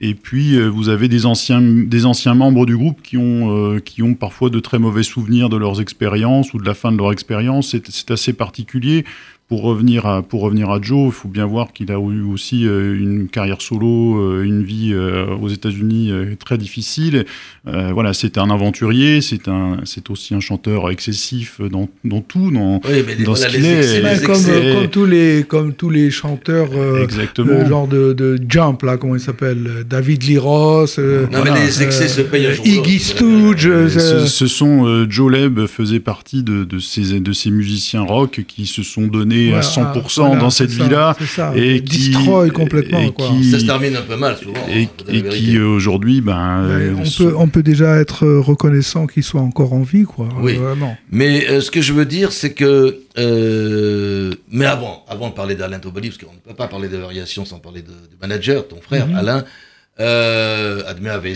Et puis vous avez des anciens, des anciens membres du groupe qui ont, qui ont parfois de très mauvais souvenirs de leurs expériences ou de la fin de leur expérience. C'est assez particulier. Pour revenir à, pour revenir à Joe, il faut bien voir qu'il a eu aussi euh, une carrière solo, euh, une vie euh, aux États-Unis très difficile. Euh, voilà, c'est un aventurier, c'est un, c'est aussi un chanteur excessif dans, dans tout, dans Oui, mais Dans voilà, ce qu'il est, comme, tous les, comme tous les chanteurs, euh, exactement. le genre de, de Jump, là, comment il s'appelle David Liros, euh, Non, Voilà. mais les excès se payent un jour. ou Iggy. Stooge. Ce, ce sont euh, Joe Leb faisait partie de, de ces de ces musiciens rock qui se sont donnés donné à Ouais, 100% ah, voilà, dans cette vie-là et qui destroy complètement. et quoi. qui- Ça se termine un peu mal souvent. et, hein, et qui aujourd'hui, ben, Ouais, euh, on, peut, on peut déjà être reconnaissant qu'il soit encore en vie, quoi. Oui. Vraiment. Mais euh, ce que je veux dire, c'est que. euh, mais avant, avant de parler d'Alain Tobali, parce qu'on ne peut pas parler de variation sans parler de, du manager, ton frère, Mhm. Alain, euh,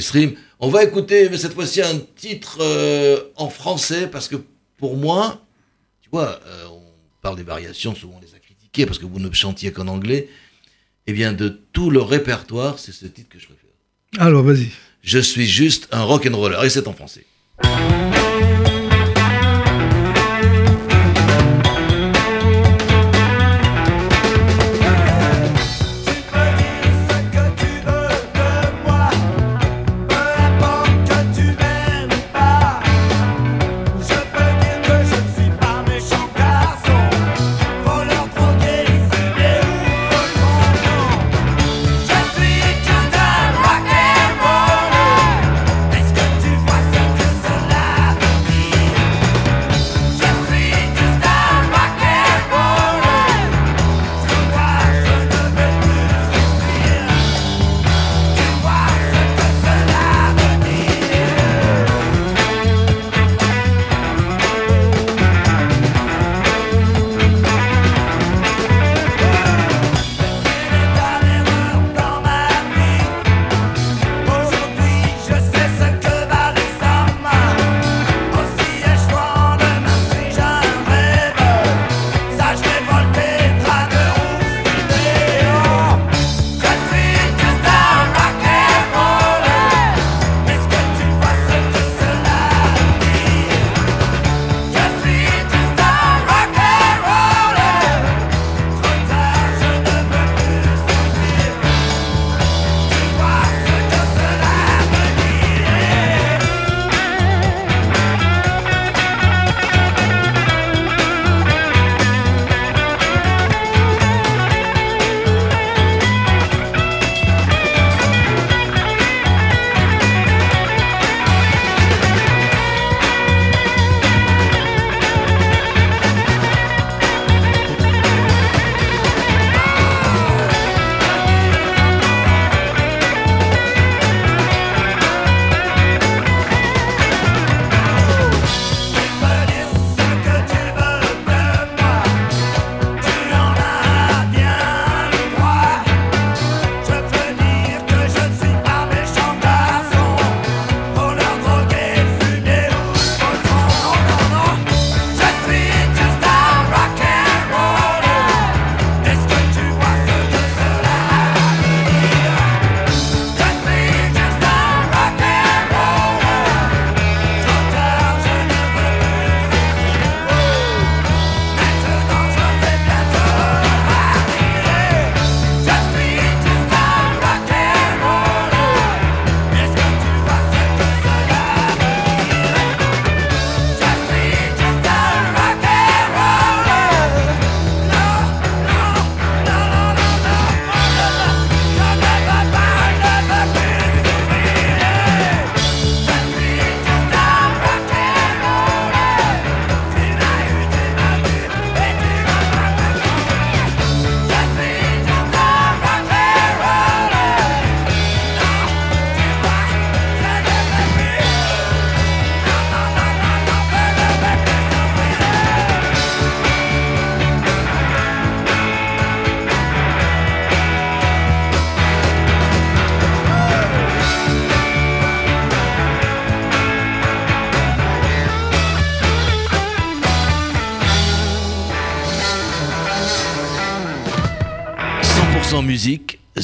Stream. On va écouter, mais cette fois-ci, un titre euh, en français, parce que pour moi, tu vois, euh, on parle des variations, souvent on les a critiquées, parce que vous ne chantiez qu'en anglais. Eh bien, de tout le répertoire, c'est ce titre que je préfère. Alors, vas-y. Je suis juste un rock'n'roller, et c'est en français.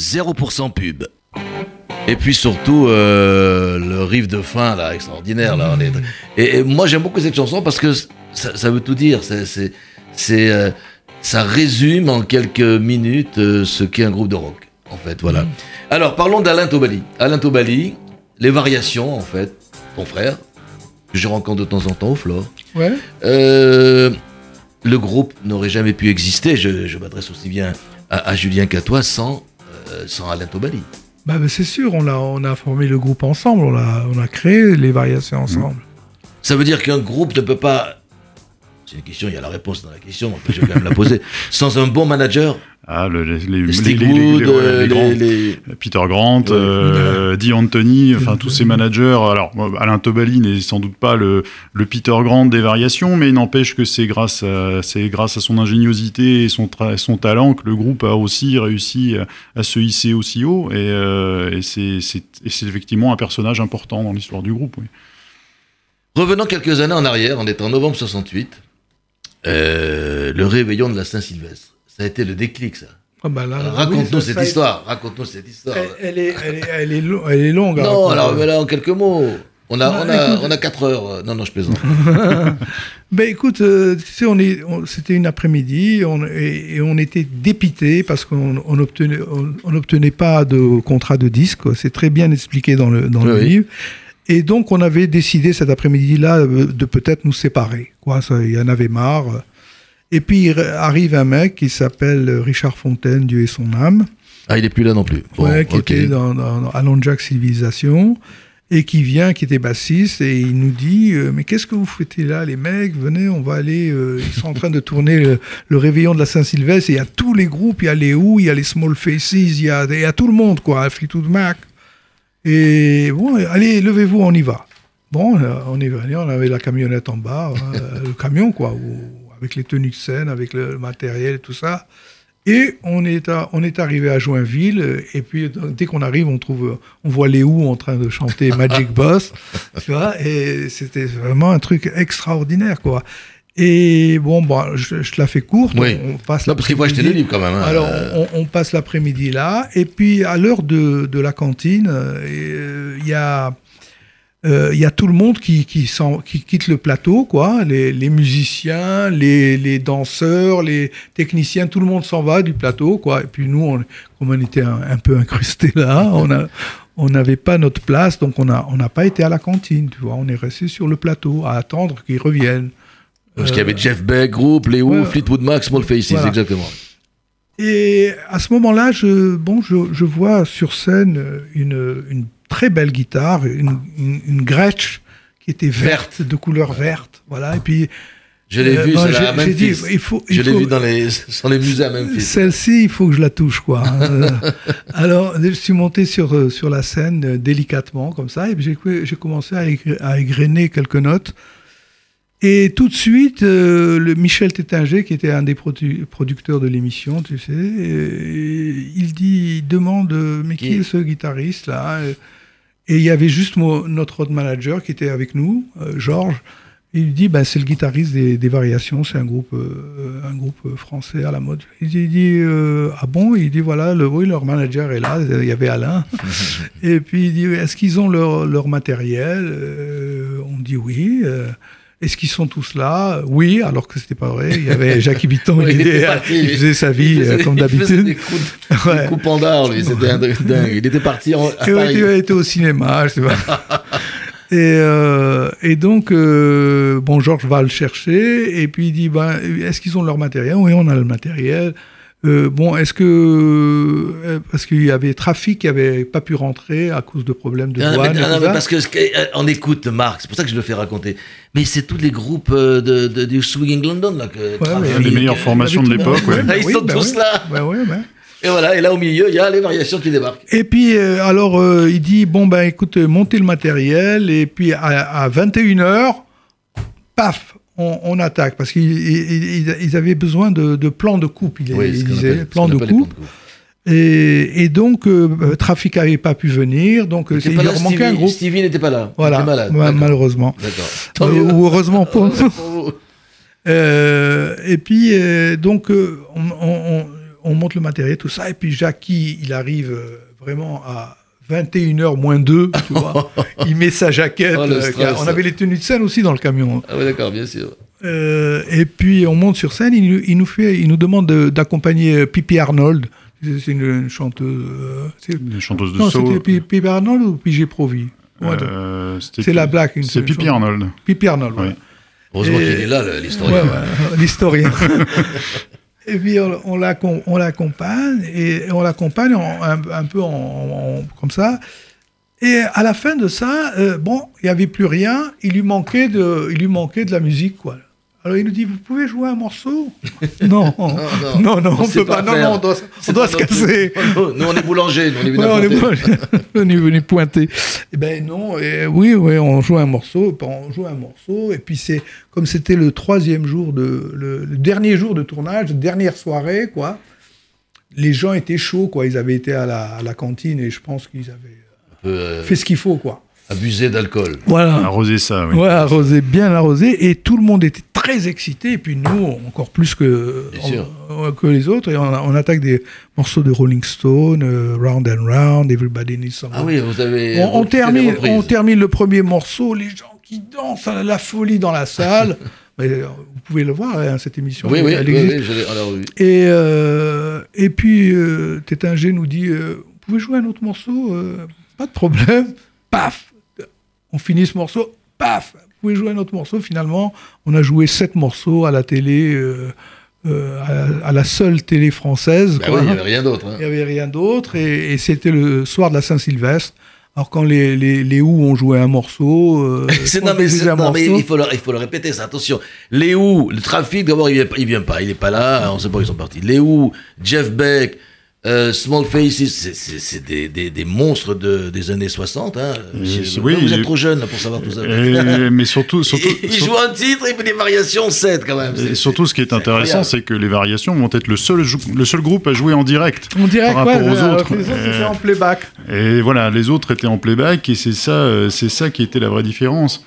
0% pub. Et puis surtout, euh, le riff de fin, là, extraordinaire. Là, on est... et, et moi, j'aime beaucoup cette chanson parce que ça, ça veut tout dire. C'est, c'est, euh, ça résume en quelques minutes euh, ce qu'est un groupe de rock, en fait. Voilà. Alors, parlons d'Alain Tobali. Alain Tobali, les variations, en fait, ton frère, que je rencontre de temps en temps au Flore. Ouais. Le groupe n'aurait jamais pu exister, je, je m'adresse aussi bien à, à Julien qu'à toi, sans, sans Alain Tobali. Bah, bah, c'est sûr, on a, on a formé le groupe ensemble, on a, on a créé les variations ensemble. Ça veut dire qu'un groupe ne peut pas c'est une question, il y a la réponse dans la question, donc je vais quand même la poser. [laughs] Sans un bon manager, Ah, le- les, les- les les- Peter Grant, euh, Dee Anthony, enfin tous ces managers. Alors, Alain Tobali n'est sans doute pas le, le Peter Grant des variations, mais il n'empêche que c'est grâce, à, c'est grâce à son ingéniosité et son, talent que le groupe a aussi réussi à, se hisser aussi haut. Et, euh, et c'est, effectivement un personnage important dans l'histoire du groupe. Revenons quelques années en arrière, on est en novembre 68, euh, le réveillon de la Saint-Sylvestre. Ça a été le déclic, ça. Ah bah Alors, oui, Raconte-nous cette histoire, raconte-nous cette histoire. Elle, elle est, elle, est, elle, est lo- elle est longue. Non, hein, alors, pour- mais là, en quelques mots. On a, Bah, on a, écoute- on a 4 heures. Non, non, je plaisante. [laughs] Ben écoute, euh, tu sais, on est, c'était une après-midi on, et, et on était dépité parce qu'on on obtenait, on, on n'obtenait pas de contrat de disque. C'est très bien expliqué dans le, dans le Oui, oui. livre. Et donc, on avait décidé cet après-midi-là euh, de peut-être nous séparer. Quoi, ça, il y en avait marre. Et puis il arrive un mec qui s'appelle Richard Fontaine, Dieu et son âme. Ah, il est plus là non plus. Bon, ouais, qui était dans, dans, à Jack Civilisation et qui vient, qui était bassiste, et il nous dit euh, Mais qu'est-ce que vous faites là, les mecs? Venez, on va aller. euh, ils sont en train de tourner le, le réveillon de la Saint-Sylvestre, et il y a tous les groupes il y a les Who, il y a les Small Faces, il y a, il y a tout le monde, quoi, Fleetwood Mac. Et bon, allez, levez-vous, on y va. Bon, on est venu, on avait la camionnette en bas, hein, [laughs] le camion, quoi, avec les tenues de scène, avec le matériel tout ça. Et on est, à- on est arrivé à Joinville, et puis dès qu'on arrive, on trouve, on voit Léo en train de chanter Magic Boss, [laughs] tu vois, et c'était vraiment un truc extraordinaire, quoi. Et bon, bon je, je te la fais courte. Oui. On, passe Non, parce qu'il faut acheter le l'après-midi. livre quand même. hein. Alors, on, on passe l'après-midi là, et puis à l'heure de, de la cantine, euh, il y a euh, il y a tout le monde qui, qui, qui quitte le plateau, quoi. Les, les musiciens, les, les danseurs, les techniciens, tout le monde s'en va du plateau, quoi. Et puis nous, on, comme on était un, un peu incrustés là, [laughs] on a, on n'avait pas notre place, donc on n'a on n'a pas été à la cantine, tu vois. On est resté sur le plateau à attendre qu'ils reviennent. Parce qu'il y avait Jeff Beck, Group, ouais. Fleetwood Mac, Small Faces, Voilà. exactement. Et à ce moment-là, je, bon, je, je vois sur scène une, une très belle guitare, une, une, une Gretsch qui était verte, de couleur verte, voilà. Et puis Je l'ai euh, vu, bon, c'est j'ai- la j'ai dit, Memphis. il faut, Je l'ai faut- vu dans les, [laughs] sur les musées à Memphis. Celle-ci, il faut que je la touche, quoi. [laughs] Euh, Alors, je suis monté sur, euh, sur la scène euh, délicatement, comme ça, et j'ai j'ai commencé à égrener quelques notes. Et tout de suite, euh, le Michel Tétinger, qui était un des produ- producteurs de l'émission, tu sais, euh, il dit, il demande, euh, mais qui, est ce guitariste-là Et il y avait juste mon- notre autre manager qui était avec nous, euh, Georges. Il dit, ben, c'est le guitariste des, des Variations, c'est un groupe, euh, un groupe euh, français à la mode. Il dit, il dit, euh, ah bon? Il dit, voilà, le, oui, leur manager est là, il y avait Alain. [laughs] Et puis il dit, est-ce qu'ils ont leur, leur matériel? Euh, On dit oui. Est-ce qu'ils sont tous là? Oui, alors que c'était pas vrai. Il y avait Jacques Ouais, il, il il faisait sa vie Il faisait- euh, comme il faisait d'habitude. Des coups, Ouais. des coups pandard, lui, c'était dingue. Il était parti en, à Et Paris. tu était au cinéma, je sais pas. [laughs] Et, euh, et donc, euh, bon, Georges va le chercher, et puis il dit, ben, est-ce qu'ils ont leur matériel? Oui, on a le matériel. Euh, bon, est-ce que... euh, parce qu'il y avait Trafic qui avait pas pu rentrer à cause de problèmes de Ah, douane. mais- et ah, tout non, mais parce que euh, on écoute Marc, c'est pour ça que je le fais raconter. Mais c'est tous les groupes de, de- du Swinging London là que Trafic, ouais, les meilleures euh, formations de l'époque. ouais. Ah, ils sont tous là. Et voilà, et là au milieu, il y a les variations qui débarquent. Et puis, euh, alors, euh, il dit, bon, ben, écoute, montez le matériel, et puis à, à 21h, paf, on, on attaque, parce qu'ils ils- ils- ils avaient besoin de, de plans de coupe, il, Oui, il appelle- ce plans de coupe. plans de coupe. Et, et donc, euh, Trafic n'avait pas pu venir, donc il pas leur manquait Stevie- un groupe. Stevie n'était pas là. Il Voilà, malade. ouais, malheureusement. Euh, ou heureusement pour [laughs] nous. Euh, et puis, euh, donc, on, on- on- on monte le matériel, tout ça. Et puis, Jackie, il arrive vraiment à 21h moins 2, tu vois. [laughs] il met sa jaquette. Oh, euh, stress. on avait les tenues de scène aussi dans le camion. Ah oui, d'accord, bien sûr. Euh, et puis, on monte sur scène. Il, nous- il nous, fait, il nous demande de- d'accompagner Pippi Arnold. C'est c'est une, une chanteuse. euh, Une chanteuse de non, c'était Pi- Pippi Arnold ou Pigé Provi Ouais, Euh, C'est la blague, une C'est Pippi. Arnold. Pippi Arnold, Oui. ouais. Heureusement qu'il est là, l'historien. Ouais, ouais, l'historien. [laughs] et puis on, on l'accom- on l'accompagne et on l'accompagne un, peu en- comme ça. Et à la fin de ça, euh, bon, il n'y avait plus rien. Il lui manquait de, il lui manquait de la musique, quoi. Alors il nous dit, vous pouvez jouer un morceau [laughs] Non, non, non, on on sait peut pas. Non, non, on doit, on doit se notre casser. Nous, on est boulanger, nous, on est venu Ouais, on, est apporter. pas- on est venu pointer. Eh ben non, et oui, oui, on joue un morceau, on joue un morceau, et puis c'est comme c'était le troisième jour de le, le dernier jour de tournage, dernière soirée, quoi. Les gens étaient chauds, quoi. Ils avaient été à la, à la cantine et je pense qu'ils avaient euh, fait ce qu'il faut, quoi. abusé d'alcool. Voilà. Arroser ça, oui. Ouais, arrosé, bien arrosé, et tout le monde était très excité, et puis nous, encore plus que, on- que les autres, et on, on attaque des morceaux de Rolling Stone, euh, Round and Round, Everybody Needs Someone. Ah oui, vous avez. on, termine, on termine le premier morceau, les gens qui dansent à la folie dans la salle. [laughs] Mais, euh, vous pouvez le voir, hein, cette émission. Oui, oui, elle existe. oui. Et, euh, et puis, euh, Tétinger nous dit euh, Vous pouvez jouer un autre morceau Euh, Pas de problème. Paf On finit ce morceau. Paf pouvez jouer un autre morceau. Finalement, on a joué sept morceaux à la télé, euh, euh, à, à la seule télé française. Oui, il n'y avait rien d'autre. hein. Il n'y avait rien d'autre. Et, et c'était le soir de la Saint-Sylvestre. Alors, quand les, les, les Who ont joué un morceau. euh, [laughs] non, mais, un non, il, faut le, il faut le répéter, ça, attention. Léo, le trafic, d'abord, il vient, pas- il vient pas, il est pas là, on sait pas où ils sont partis. Léo, Jeff Beck, euh, Small Faces, c'est- des, des, des monstres de, des années 60. Hein. Euh, oui, vous êtes trop jeune là, pour savoir tout ça. Et- mais surtout, [laughs] surtout, il joue un titre et puis des variations 7 quand même. et surtout, ce qui est intéressant, c'est que les variations vont être le seul, le seul groupe à jouer en direct. On dirait par quoi rapport aux autres. Les autres, Euh, c'était en playback. Et voilà, les autres étaient en playback et c'est ça, euh, c'est ça qui était la vraie différence.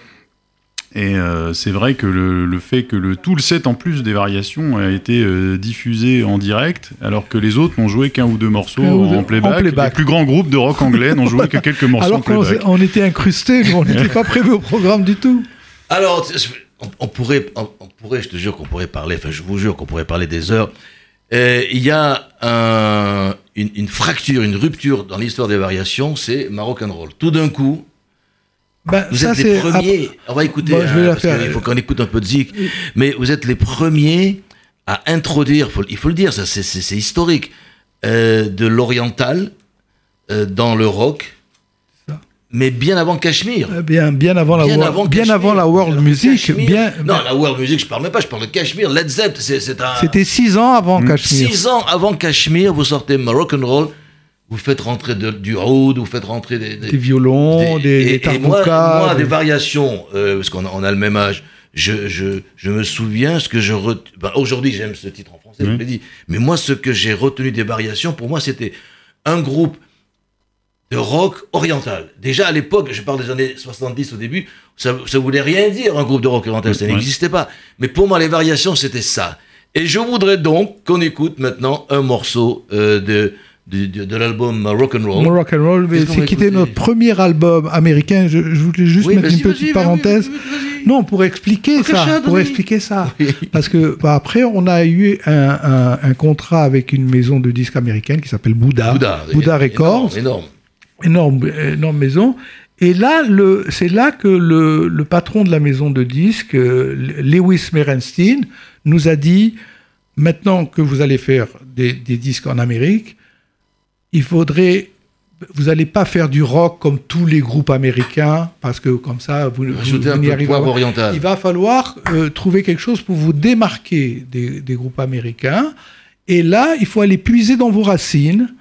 Et euh, c'est vrai que le, le fait que le, tout le set en plus des variations a été euh, diffusé en direct, alors que les autres n'ont joué qu'un ou deux morceaux ou deux- en playback. en playback. Les plus grands groupes de rock anglais n'ont joué que quelques morceaux Alors en playback. on était incrustés, on n'était pas prévu au programme du tout. Alors, on, on pourrait, on, on pourrait, je te jure qu'on pourrait parler, enfin, je vous jure qu'on pourrait parler des heures. Il y a un- une, une fracture, une rupture dans l'histoire des variations, c'est Maroc and Roll. Tout d'un coup, Ben, vous ça, êtes les premiers. On va écouter, Bon, je vais hein, la parce faire. qu'il faut qu'on écoute un peu de zik. Mais vous êtes les premiers à introduire, faut- il faut le dire, ça, c'est- historique, euh, de l'oriental euh, dans le rock, mais bien avant Cachemire. Euh, bien, bien avant la Bien world, avant bien avant la world music, Cachemire. bien. Non, la world music, je parle même pas, je parle de Cachemire. Led Zepp, c'est c'est un. C'était six ans avant Cachemire. Six ans avant Cachemire, vous sortez Rock and Roll, vous faites rentrer de- du oud, vous faites rentrer des, des- Des violons, des, et- des et moi, des- des variations, euh, parce qu'on a, on a le même âge. Je, je, je me souviens ce que je ret- ben, aujourd'hui j'aime ce titre en français, je Mhm. l'ai dit. Mais moi, ce que j'ai retenu des variations, pour moi, c'était un groupe de rock oriental. Déjà à l'époque, je parle des années 70 au début, ça, ça voulait rien dire un groupe de rock oriental, ça Ouais. n'existait pas. Mais pour moi, les variations, c'était ça. Et je voudrais donc qu'on écoute maintenant un morceau euh, de, de, de, de l'album Rock and Roll. Rock and roll, c'est qui était notre premier album américain. Je, je voulais juste Oui, mettre une petite parenthèse. Non, pour expliquer ça, pour expliquer ça, [laughs] parce que bah, après on a eu un, un- un contrat avec une maison de disques américaine qui s'appelle Bouddha, Bouddha, Bouddha Records, Énorme, énorme, énorme. énorme maison. Et là, c'est là que le, le patron de la maison de disques, euh, Lewis Merenstein, nous a dit maintenant que vous allez faire des, des disques en Amérique, il faudrait. Vous n'allez pas faire du rock comme tous les groupes américains, parce que comme ça, vous, vous, vous n'y poivre pas. oriental. Il va falloir euh, trouver quelque chose pour vous démarquer des, des groupes américains. Et là, il faut aller puiser dans vos racines.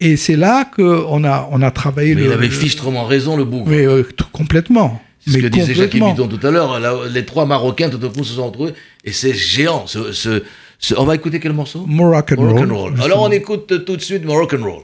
Et c'est là qu'on a, on a travaillé Mais le. il avait le- fichtrement raison, le bougre. mais euh, t- complètement. C'est ce mais que disait Jacques. Bidon tout à l'heure. Les trois Marocains, tout à coup, se sont retrouvés. Et c'est géant. Ce, ce- ce- On va écouter quel morceau? And Rock roll, roll. Alors on écoute tout de suite Rock and Roll.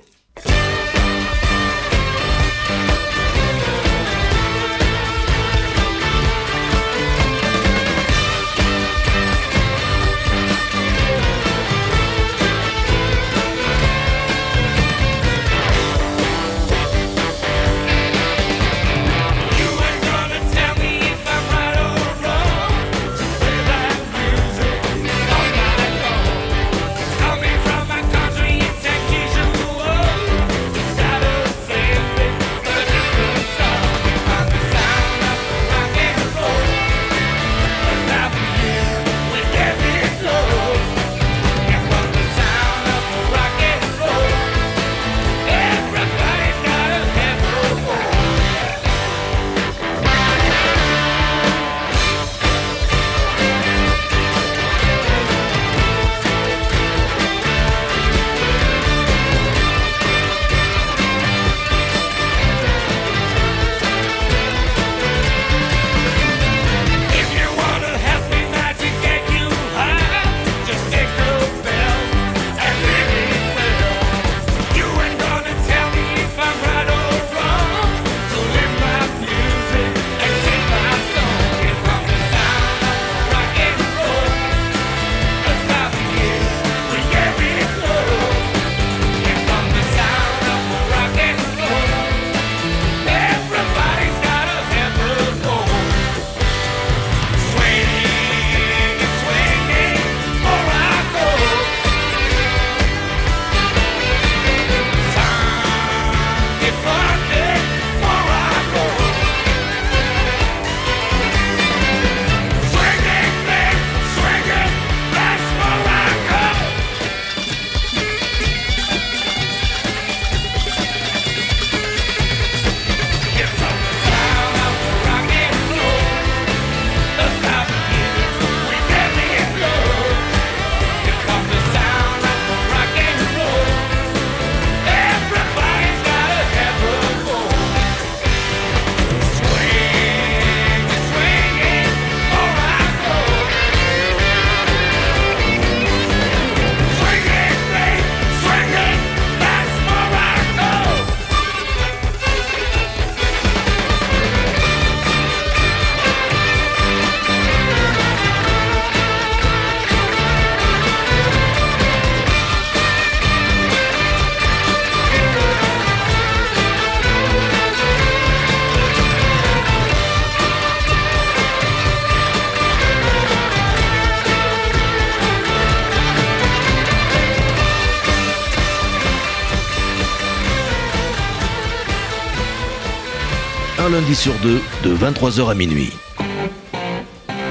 Sur deux, de 23h à minuit.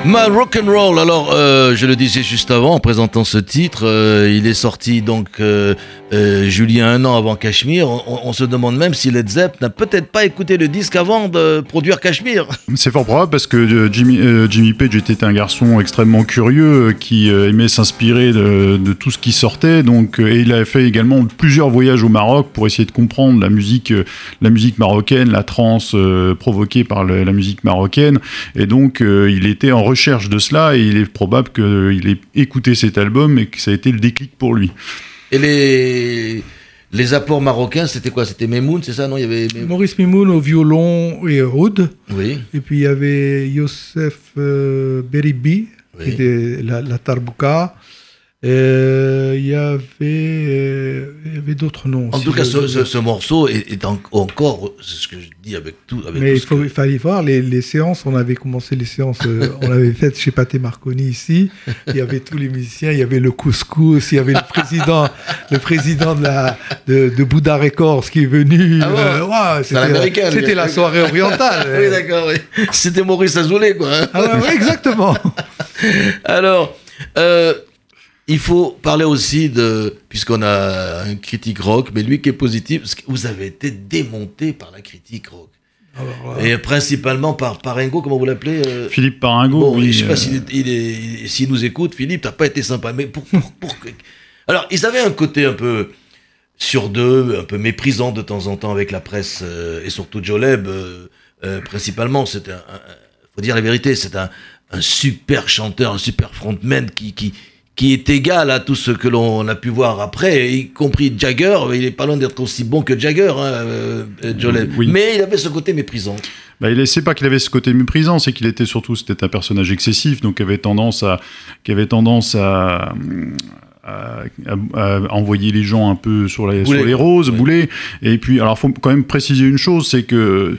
Ma rock'n'roll, alors euh, je le disais juste avant en présentant ce titre, euh, il est sorti donc euh, Julien un an avant Cachemire. On, se demande même si Led Zepp n'a peut-être pas écouté le disque avant de produire Cachemire. C'est fort probable parce que Jimmy, Jimmy Page était un garçon extrêmement curieux qui aimait s'inspirer de, tout ce qui sortait. Donc, et il a fait également plusieurs voyages au Maroc pour essayer de comprendre la musique, la musique marocaine, la trance provoquée par la musique marocaine. Et donc, il était en de cela et il est probable qu'il ait écouté cet album et que ça a été le déclic pour lui. Et les, les apports marocains, c'était quoi? C'était Memoun, c'est ça Non, il y avait. Maurice Mimoun au violon et au oud. Oui. Et puis il y avait Youssef euh, Beribi, Oui. qui était la, la tarbouka. Euh, Il y avait, euh, y avait d'autres noms. En tout cas, ce, Je- ce- ce morceau est, est en- encore, c'est ce que je dis avec tout. Avec Mais tout il, faut- que- il fallait voir les, les séances. On avait commencé les séances, euh, on l'avait faites chez Pathé Marconi ici. Il y avait tous les musiciens, il y avait le couscous, il y avait le président, le président de, la, de, de Bouddha Records qui est venu. Ah Euh, ouais, C'était la soirée orientale. [laughs] oui, d'accord. oui. C'était Maurice Azoulay, quoi. Ah ouais, ouais, exactement. [laughs] Alors, euh, il faut parler aussi de, puisqu'on a un critique rock, mais lui qui est positif, parce que vous avez été démonté par la critique rock. Alors, Et principalement par Parengo, comment vous l'appelez euh, Philippe Paringo, Bon, oui, je sais euh, pas s'il est- il est- il- s'il nous écoute, Philippe, t'as pas été sympa, mais pour, pour, pour que- Alors, ils avaient un côté un peu sur deux, un peu méprisant de temps en temps avec la presse, euh, et surtout Joleb, euh, euh, principalement, c'est un, un- faut dire la vérité, c'est un, un super chanteur, un super frontman qui, qui, qui est égal à tout ce que l'on a pu voir après, y compris Jagger, il est pas loin d'être aussi bon que Jagger, hein, euh. Oui. Mais il avait ce côté méprisant. Bah, il c'est pas qu'il avait ce côté méprisant, c'est qu'il était surtout c'était un personnage excessif, donc qui avait tendance à qui avait tendance à à, à- à envoyer les gens un peu sur, les- sur roses, Ouais. bouler. Et puis, alors, faut quand même préciser une chose, c'est que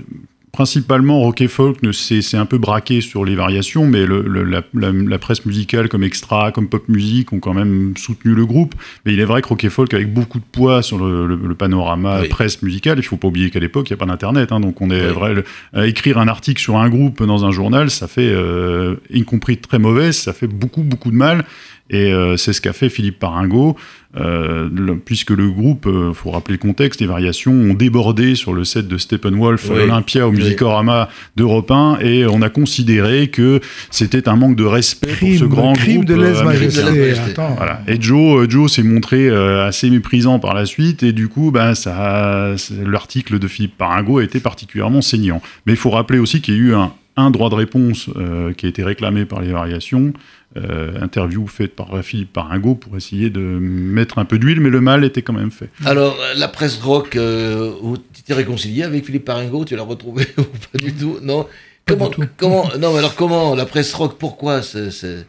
principalement rock et folk c'est un peu braqué sur les variations, mais le- le- la, la- la presse musicale comme Extra, comme Pop Music ont quand même soutenu le groupe. Mais il est vrai que rock et folk avec beaucoup de poids sur le, panorama Oui. presse musicale. Il faut pas oublier qu'à l'époque il n'y a pas d'internet, hein, donc on est Oui. vrai. écrire un article sur un groupe dans un journal, ça fait, euh, y compris très mauvais, ça fait beaucoup beaucoup de mal. Et euh, c'est ce qu'a fait Philippe Paringo, euh, le- puisque le groupe, il faut rappeler le contexte, les variations ont débordé sur le set de Steppenwolf Oui. à l'Olympia au Oui. Musicorama d'Europe 1, et on a considéré que c'était un manque de respect pour ce grand crime groupe de euh. Voilà. Et Joe, euh, Joe s'est montré euh, assez méprisant par la suite, et du coup, ben, ça, c'est- l'article de Philippe Paringo a été particulièrement saignant. Mais il faut rappeler aussi qu'il y a eu un, un droit de réponse euh, qui a été réclamé par les variations, euh, interview faite par Philippe Paringo pour essayer de mettre un peu d'huile, mais le mal était quand même fait. Alors, la presse rock, euh, tu t'es réconcilié avec Philippe Paringo Tu l'as retrouvé [laughs] ou pas du tout? Non Pas comment, du tout. comment Non, mais alors comment La presse rock, pourquoi c'est- c'est-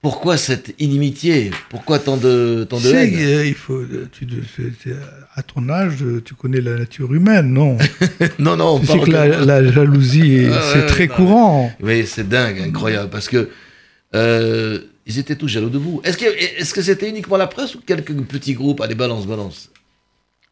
Pourquoi cette inimitié? Pourquoi tant de, tant de C'est, haine? euh, il faut, euh, tu, c'est- c'est- à ton âge, tu connais la nature humaine, non? [laughs] Non, non, on Tu sais parle que la, [laughs] jalousie, est- Ouais, c'est ouais, très non, courant. Oui, c'est dingue, incroyable, parce que euh, ils étaient tous jaloux de vous. Est-ce que est-ce que c'était uniquement la presse ou quelques petits groupes? Allez, balance, balance.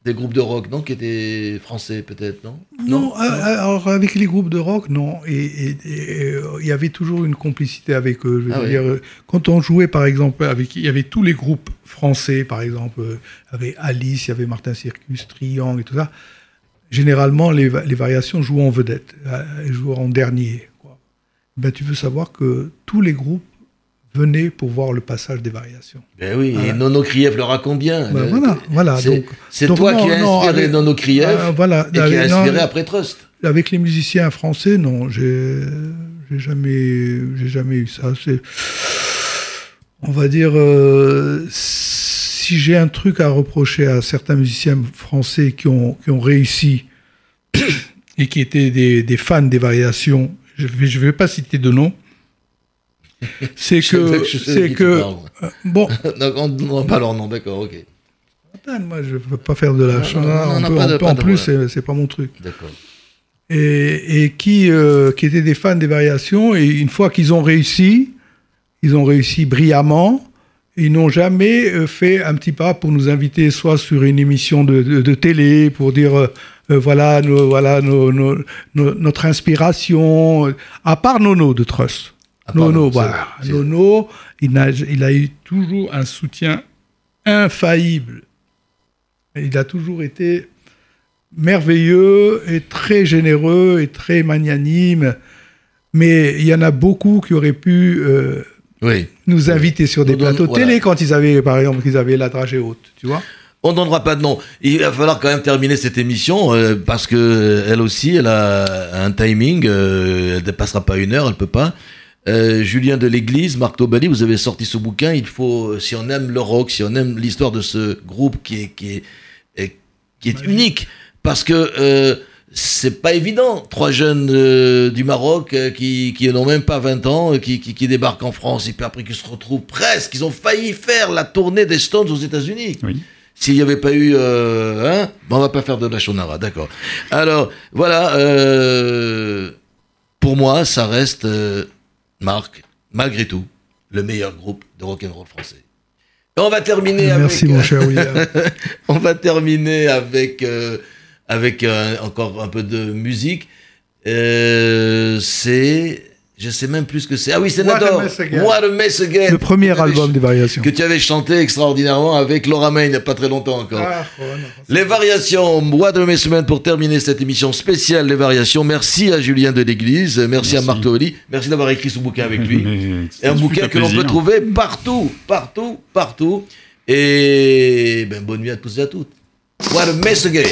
Des groupes de rock, non? Qui étaient français, peut-être, non? Non, euh, alors avec les groupes de rock, non. Et euh, il y avait toujours une complicité avec eux. Je veux Ah dire, euh, quand on jouait, par exemple, avec, il y avait tous les groupes français, par exemple, il y avait Alice, il y avait Martin Circus, Triangle et tout ça. Généralement, les, va- les variations jouent en vedette, jouent en dernier. quoi. Ben, tu veux savoir que tous les groupes venaient pour voir le passage des variations. Ben oui, et. Nono Kriev le raconte bien. Ben Le- voilà, voilà. C'est toi non, qui as inspiré avec- Nono Kriev euh, voilà, et qui a avec- non, inspiré après Trust. Avec les musiciens français, non, j'ai jamais, jamais eu ça. On va dire, euh, si j'ai un truc à reprocher à certains musiciens français qui ont, qui ont réussi [coughs] et qui étaient des, des fans des variations, je vais, je vais pas citer de nom. C'est que, c'est que, euh, bon, [laughs] Donc, on non, pas leur nom, d'accord, ok. moi je veux pas faire de la chanson. En, plus, c'est- c'est pas mon truc. D'accord. et, et qui, euh, qui étaient des fans des variations. Et une fois qu'ils ont réussi, ils ont réussi brillamment. Ils n'ont jamais euh, fait un petit pas pour nous inviter soit sur une émission de, de- de télé pour dire euh, voilà, nos- voilà nos- nos- nos- notre inspiration. À part Nono de Trust. Part Nono, voilà. c'est- c'est- Nono, il a, il a eu toujours un soutien infaillible. Et il a toujours été merveilleux et très généreux et très magnanime. Mais il y en a beaucoup qui auraient pu euh, Oui. nous inviter sur des donne- plateaux voilà. télé quand ils avaient, par exemple, qu'ils avaient la dragée haute, tu vois. On ne donnera pas de nom. Il va falloir quand même terminer cette émission euh, parce que elle aussi, elle a un timing. euh, elle ne dépassera pas une heure, elle peut pas. Euh, Julien de l'Église, Marc Tobali, vous avez sorti ce bouquin. Il faut, si on aime le rock, si on aime l'histoire de ce groupe qui est qui est est- qui est unique, parce que euh, c'est pas évident. Trois jeunes euh, du Maroc euh, qui, qui n'ont même pas 20 ans, euh, qui, qui, qui débarquent en France et puis après qui se retrouvent presque. Ils ont failli faire la tournée des Stones aux États-Unis. Oui. S'il n'y avait pas eu... Euh, hein bon, on va pas faire de la Shonara, d'accord. Alors, voilà. euh, pour moi, ça reste, euh, Marc, malgré tout, le meilleur groupe de rock'n'roll français. Et on va terminer Merci, avec... mon cher William. [laughs] on va terminer avec, euh, avec euh, encore un peu de musique. Euh, c'est... Je sais même plus ce que c'est. Ah oui, c'est Nador. What a Mess Again. Le premier album des variations. Que tu avais chanté extraordinairement avec Laura May il n'y a pas très longtemps encore. Ah, oh, non. Les variations, What a Mess Again pour terminer cette émission spéciale Les variations. Merci à Julien de l'Église, merci, à. Marc Tooli, merci d'avoir écrit ce bouquin avec lui. [laughs] Et un bouquin que l'on peut trouver partout, partout, partout. Et ben, bonne nuit à tous et à toutes. What a mess again.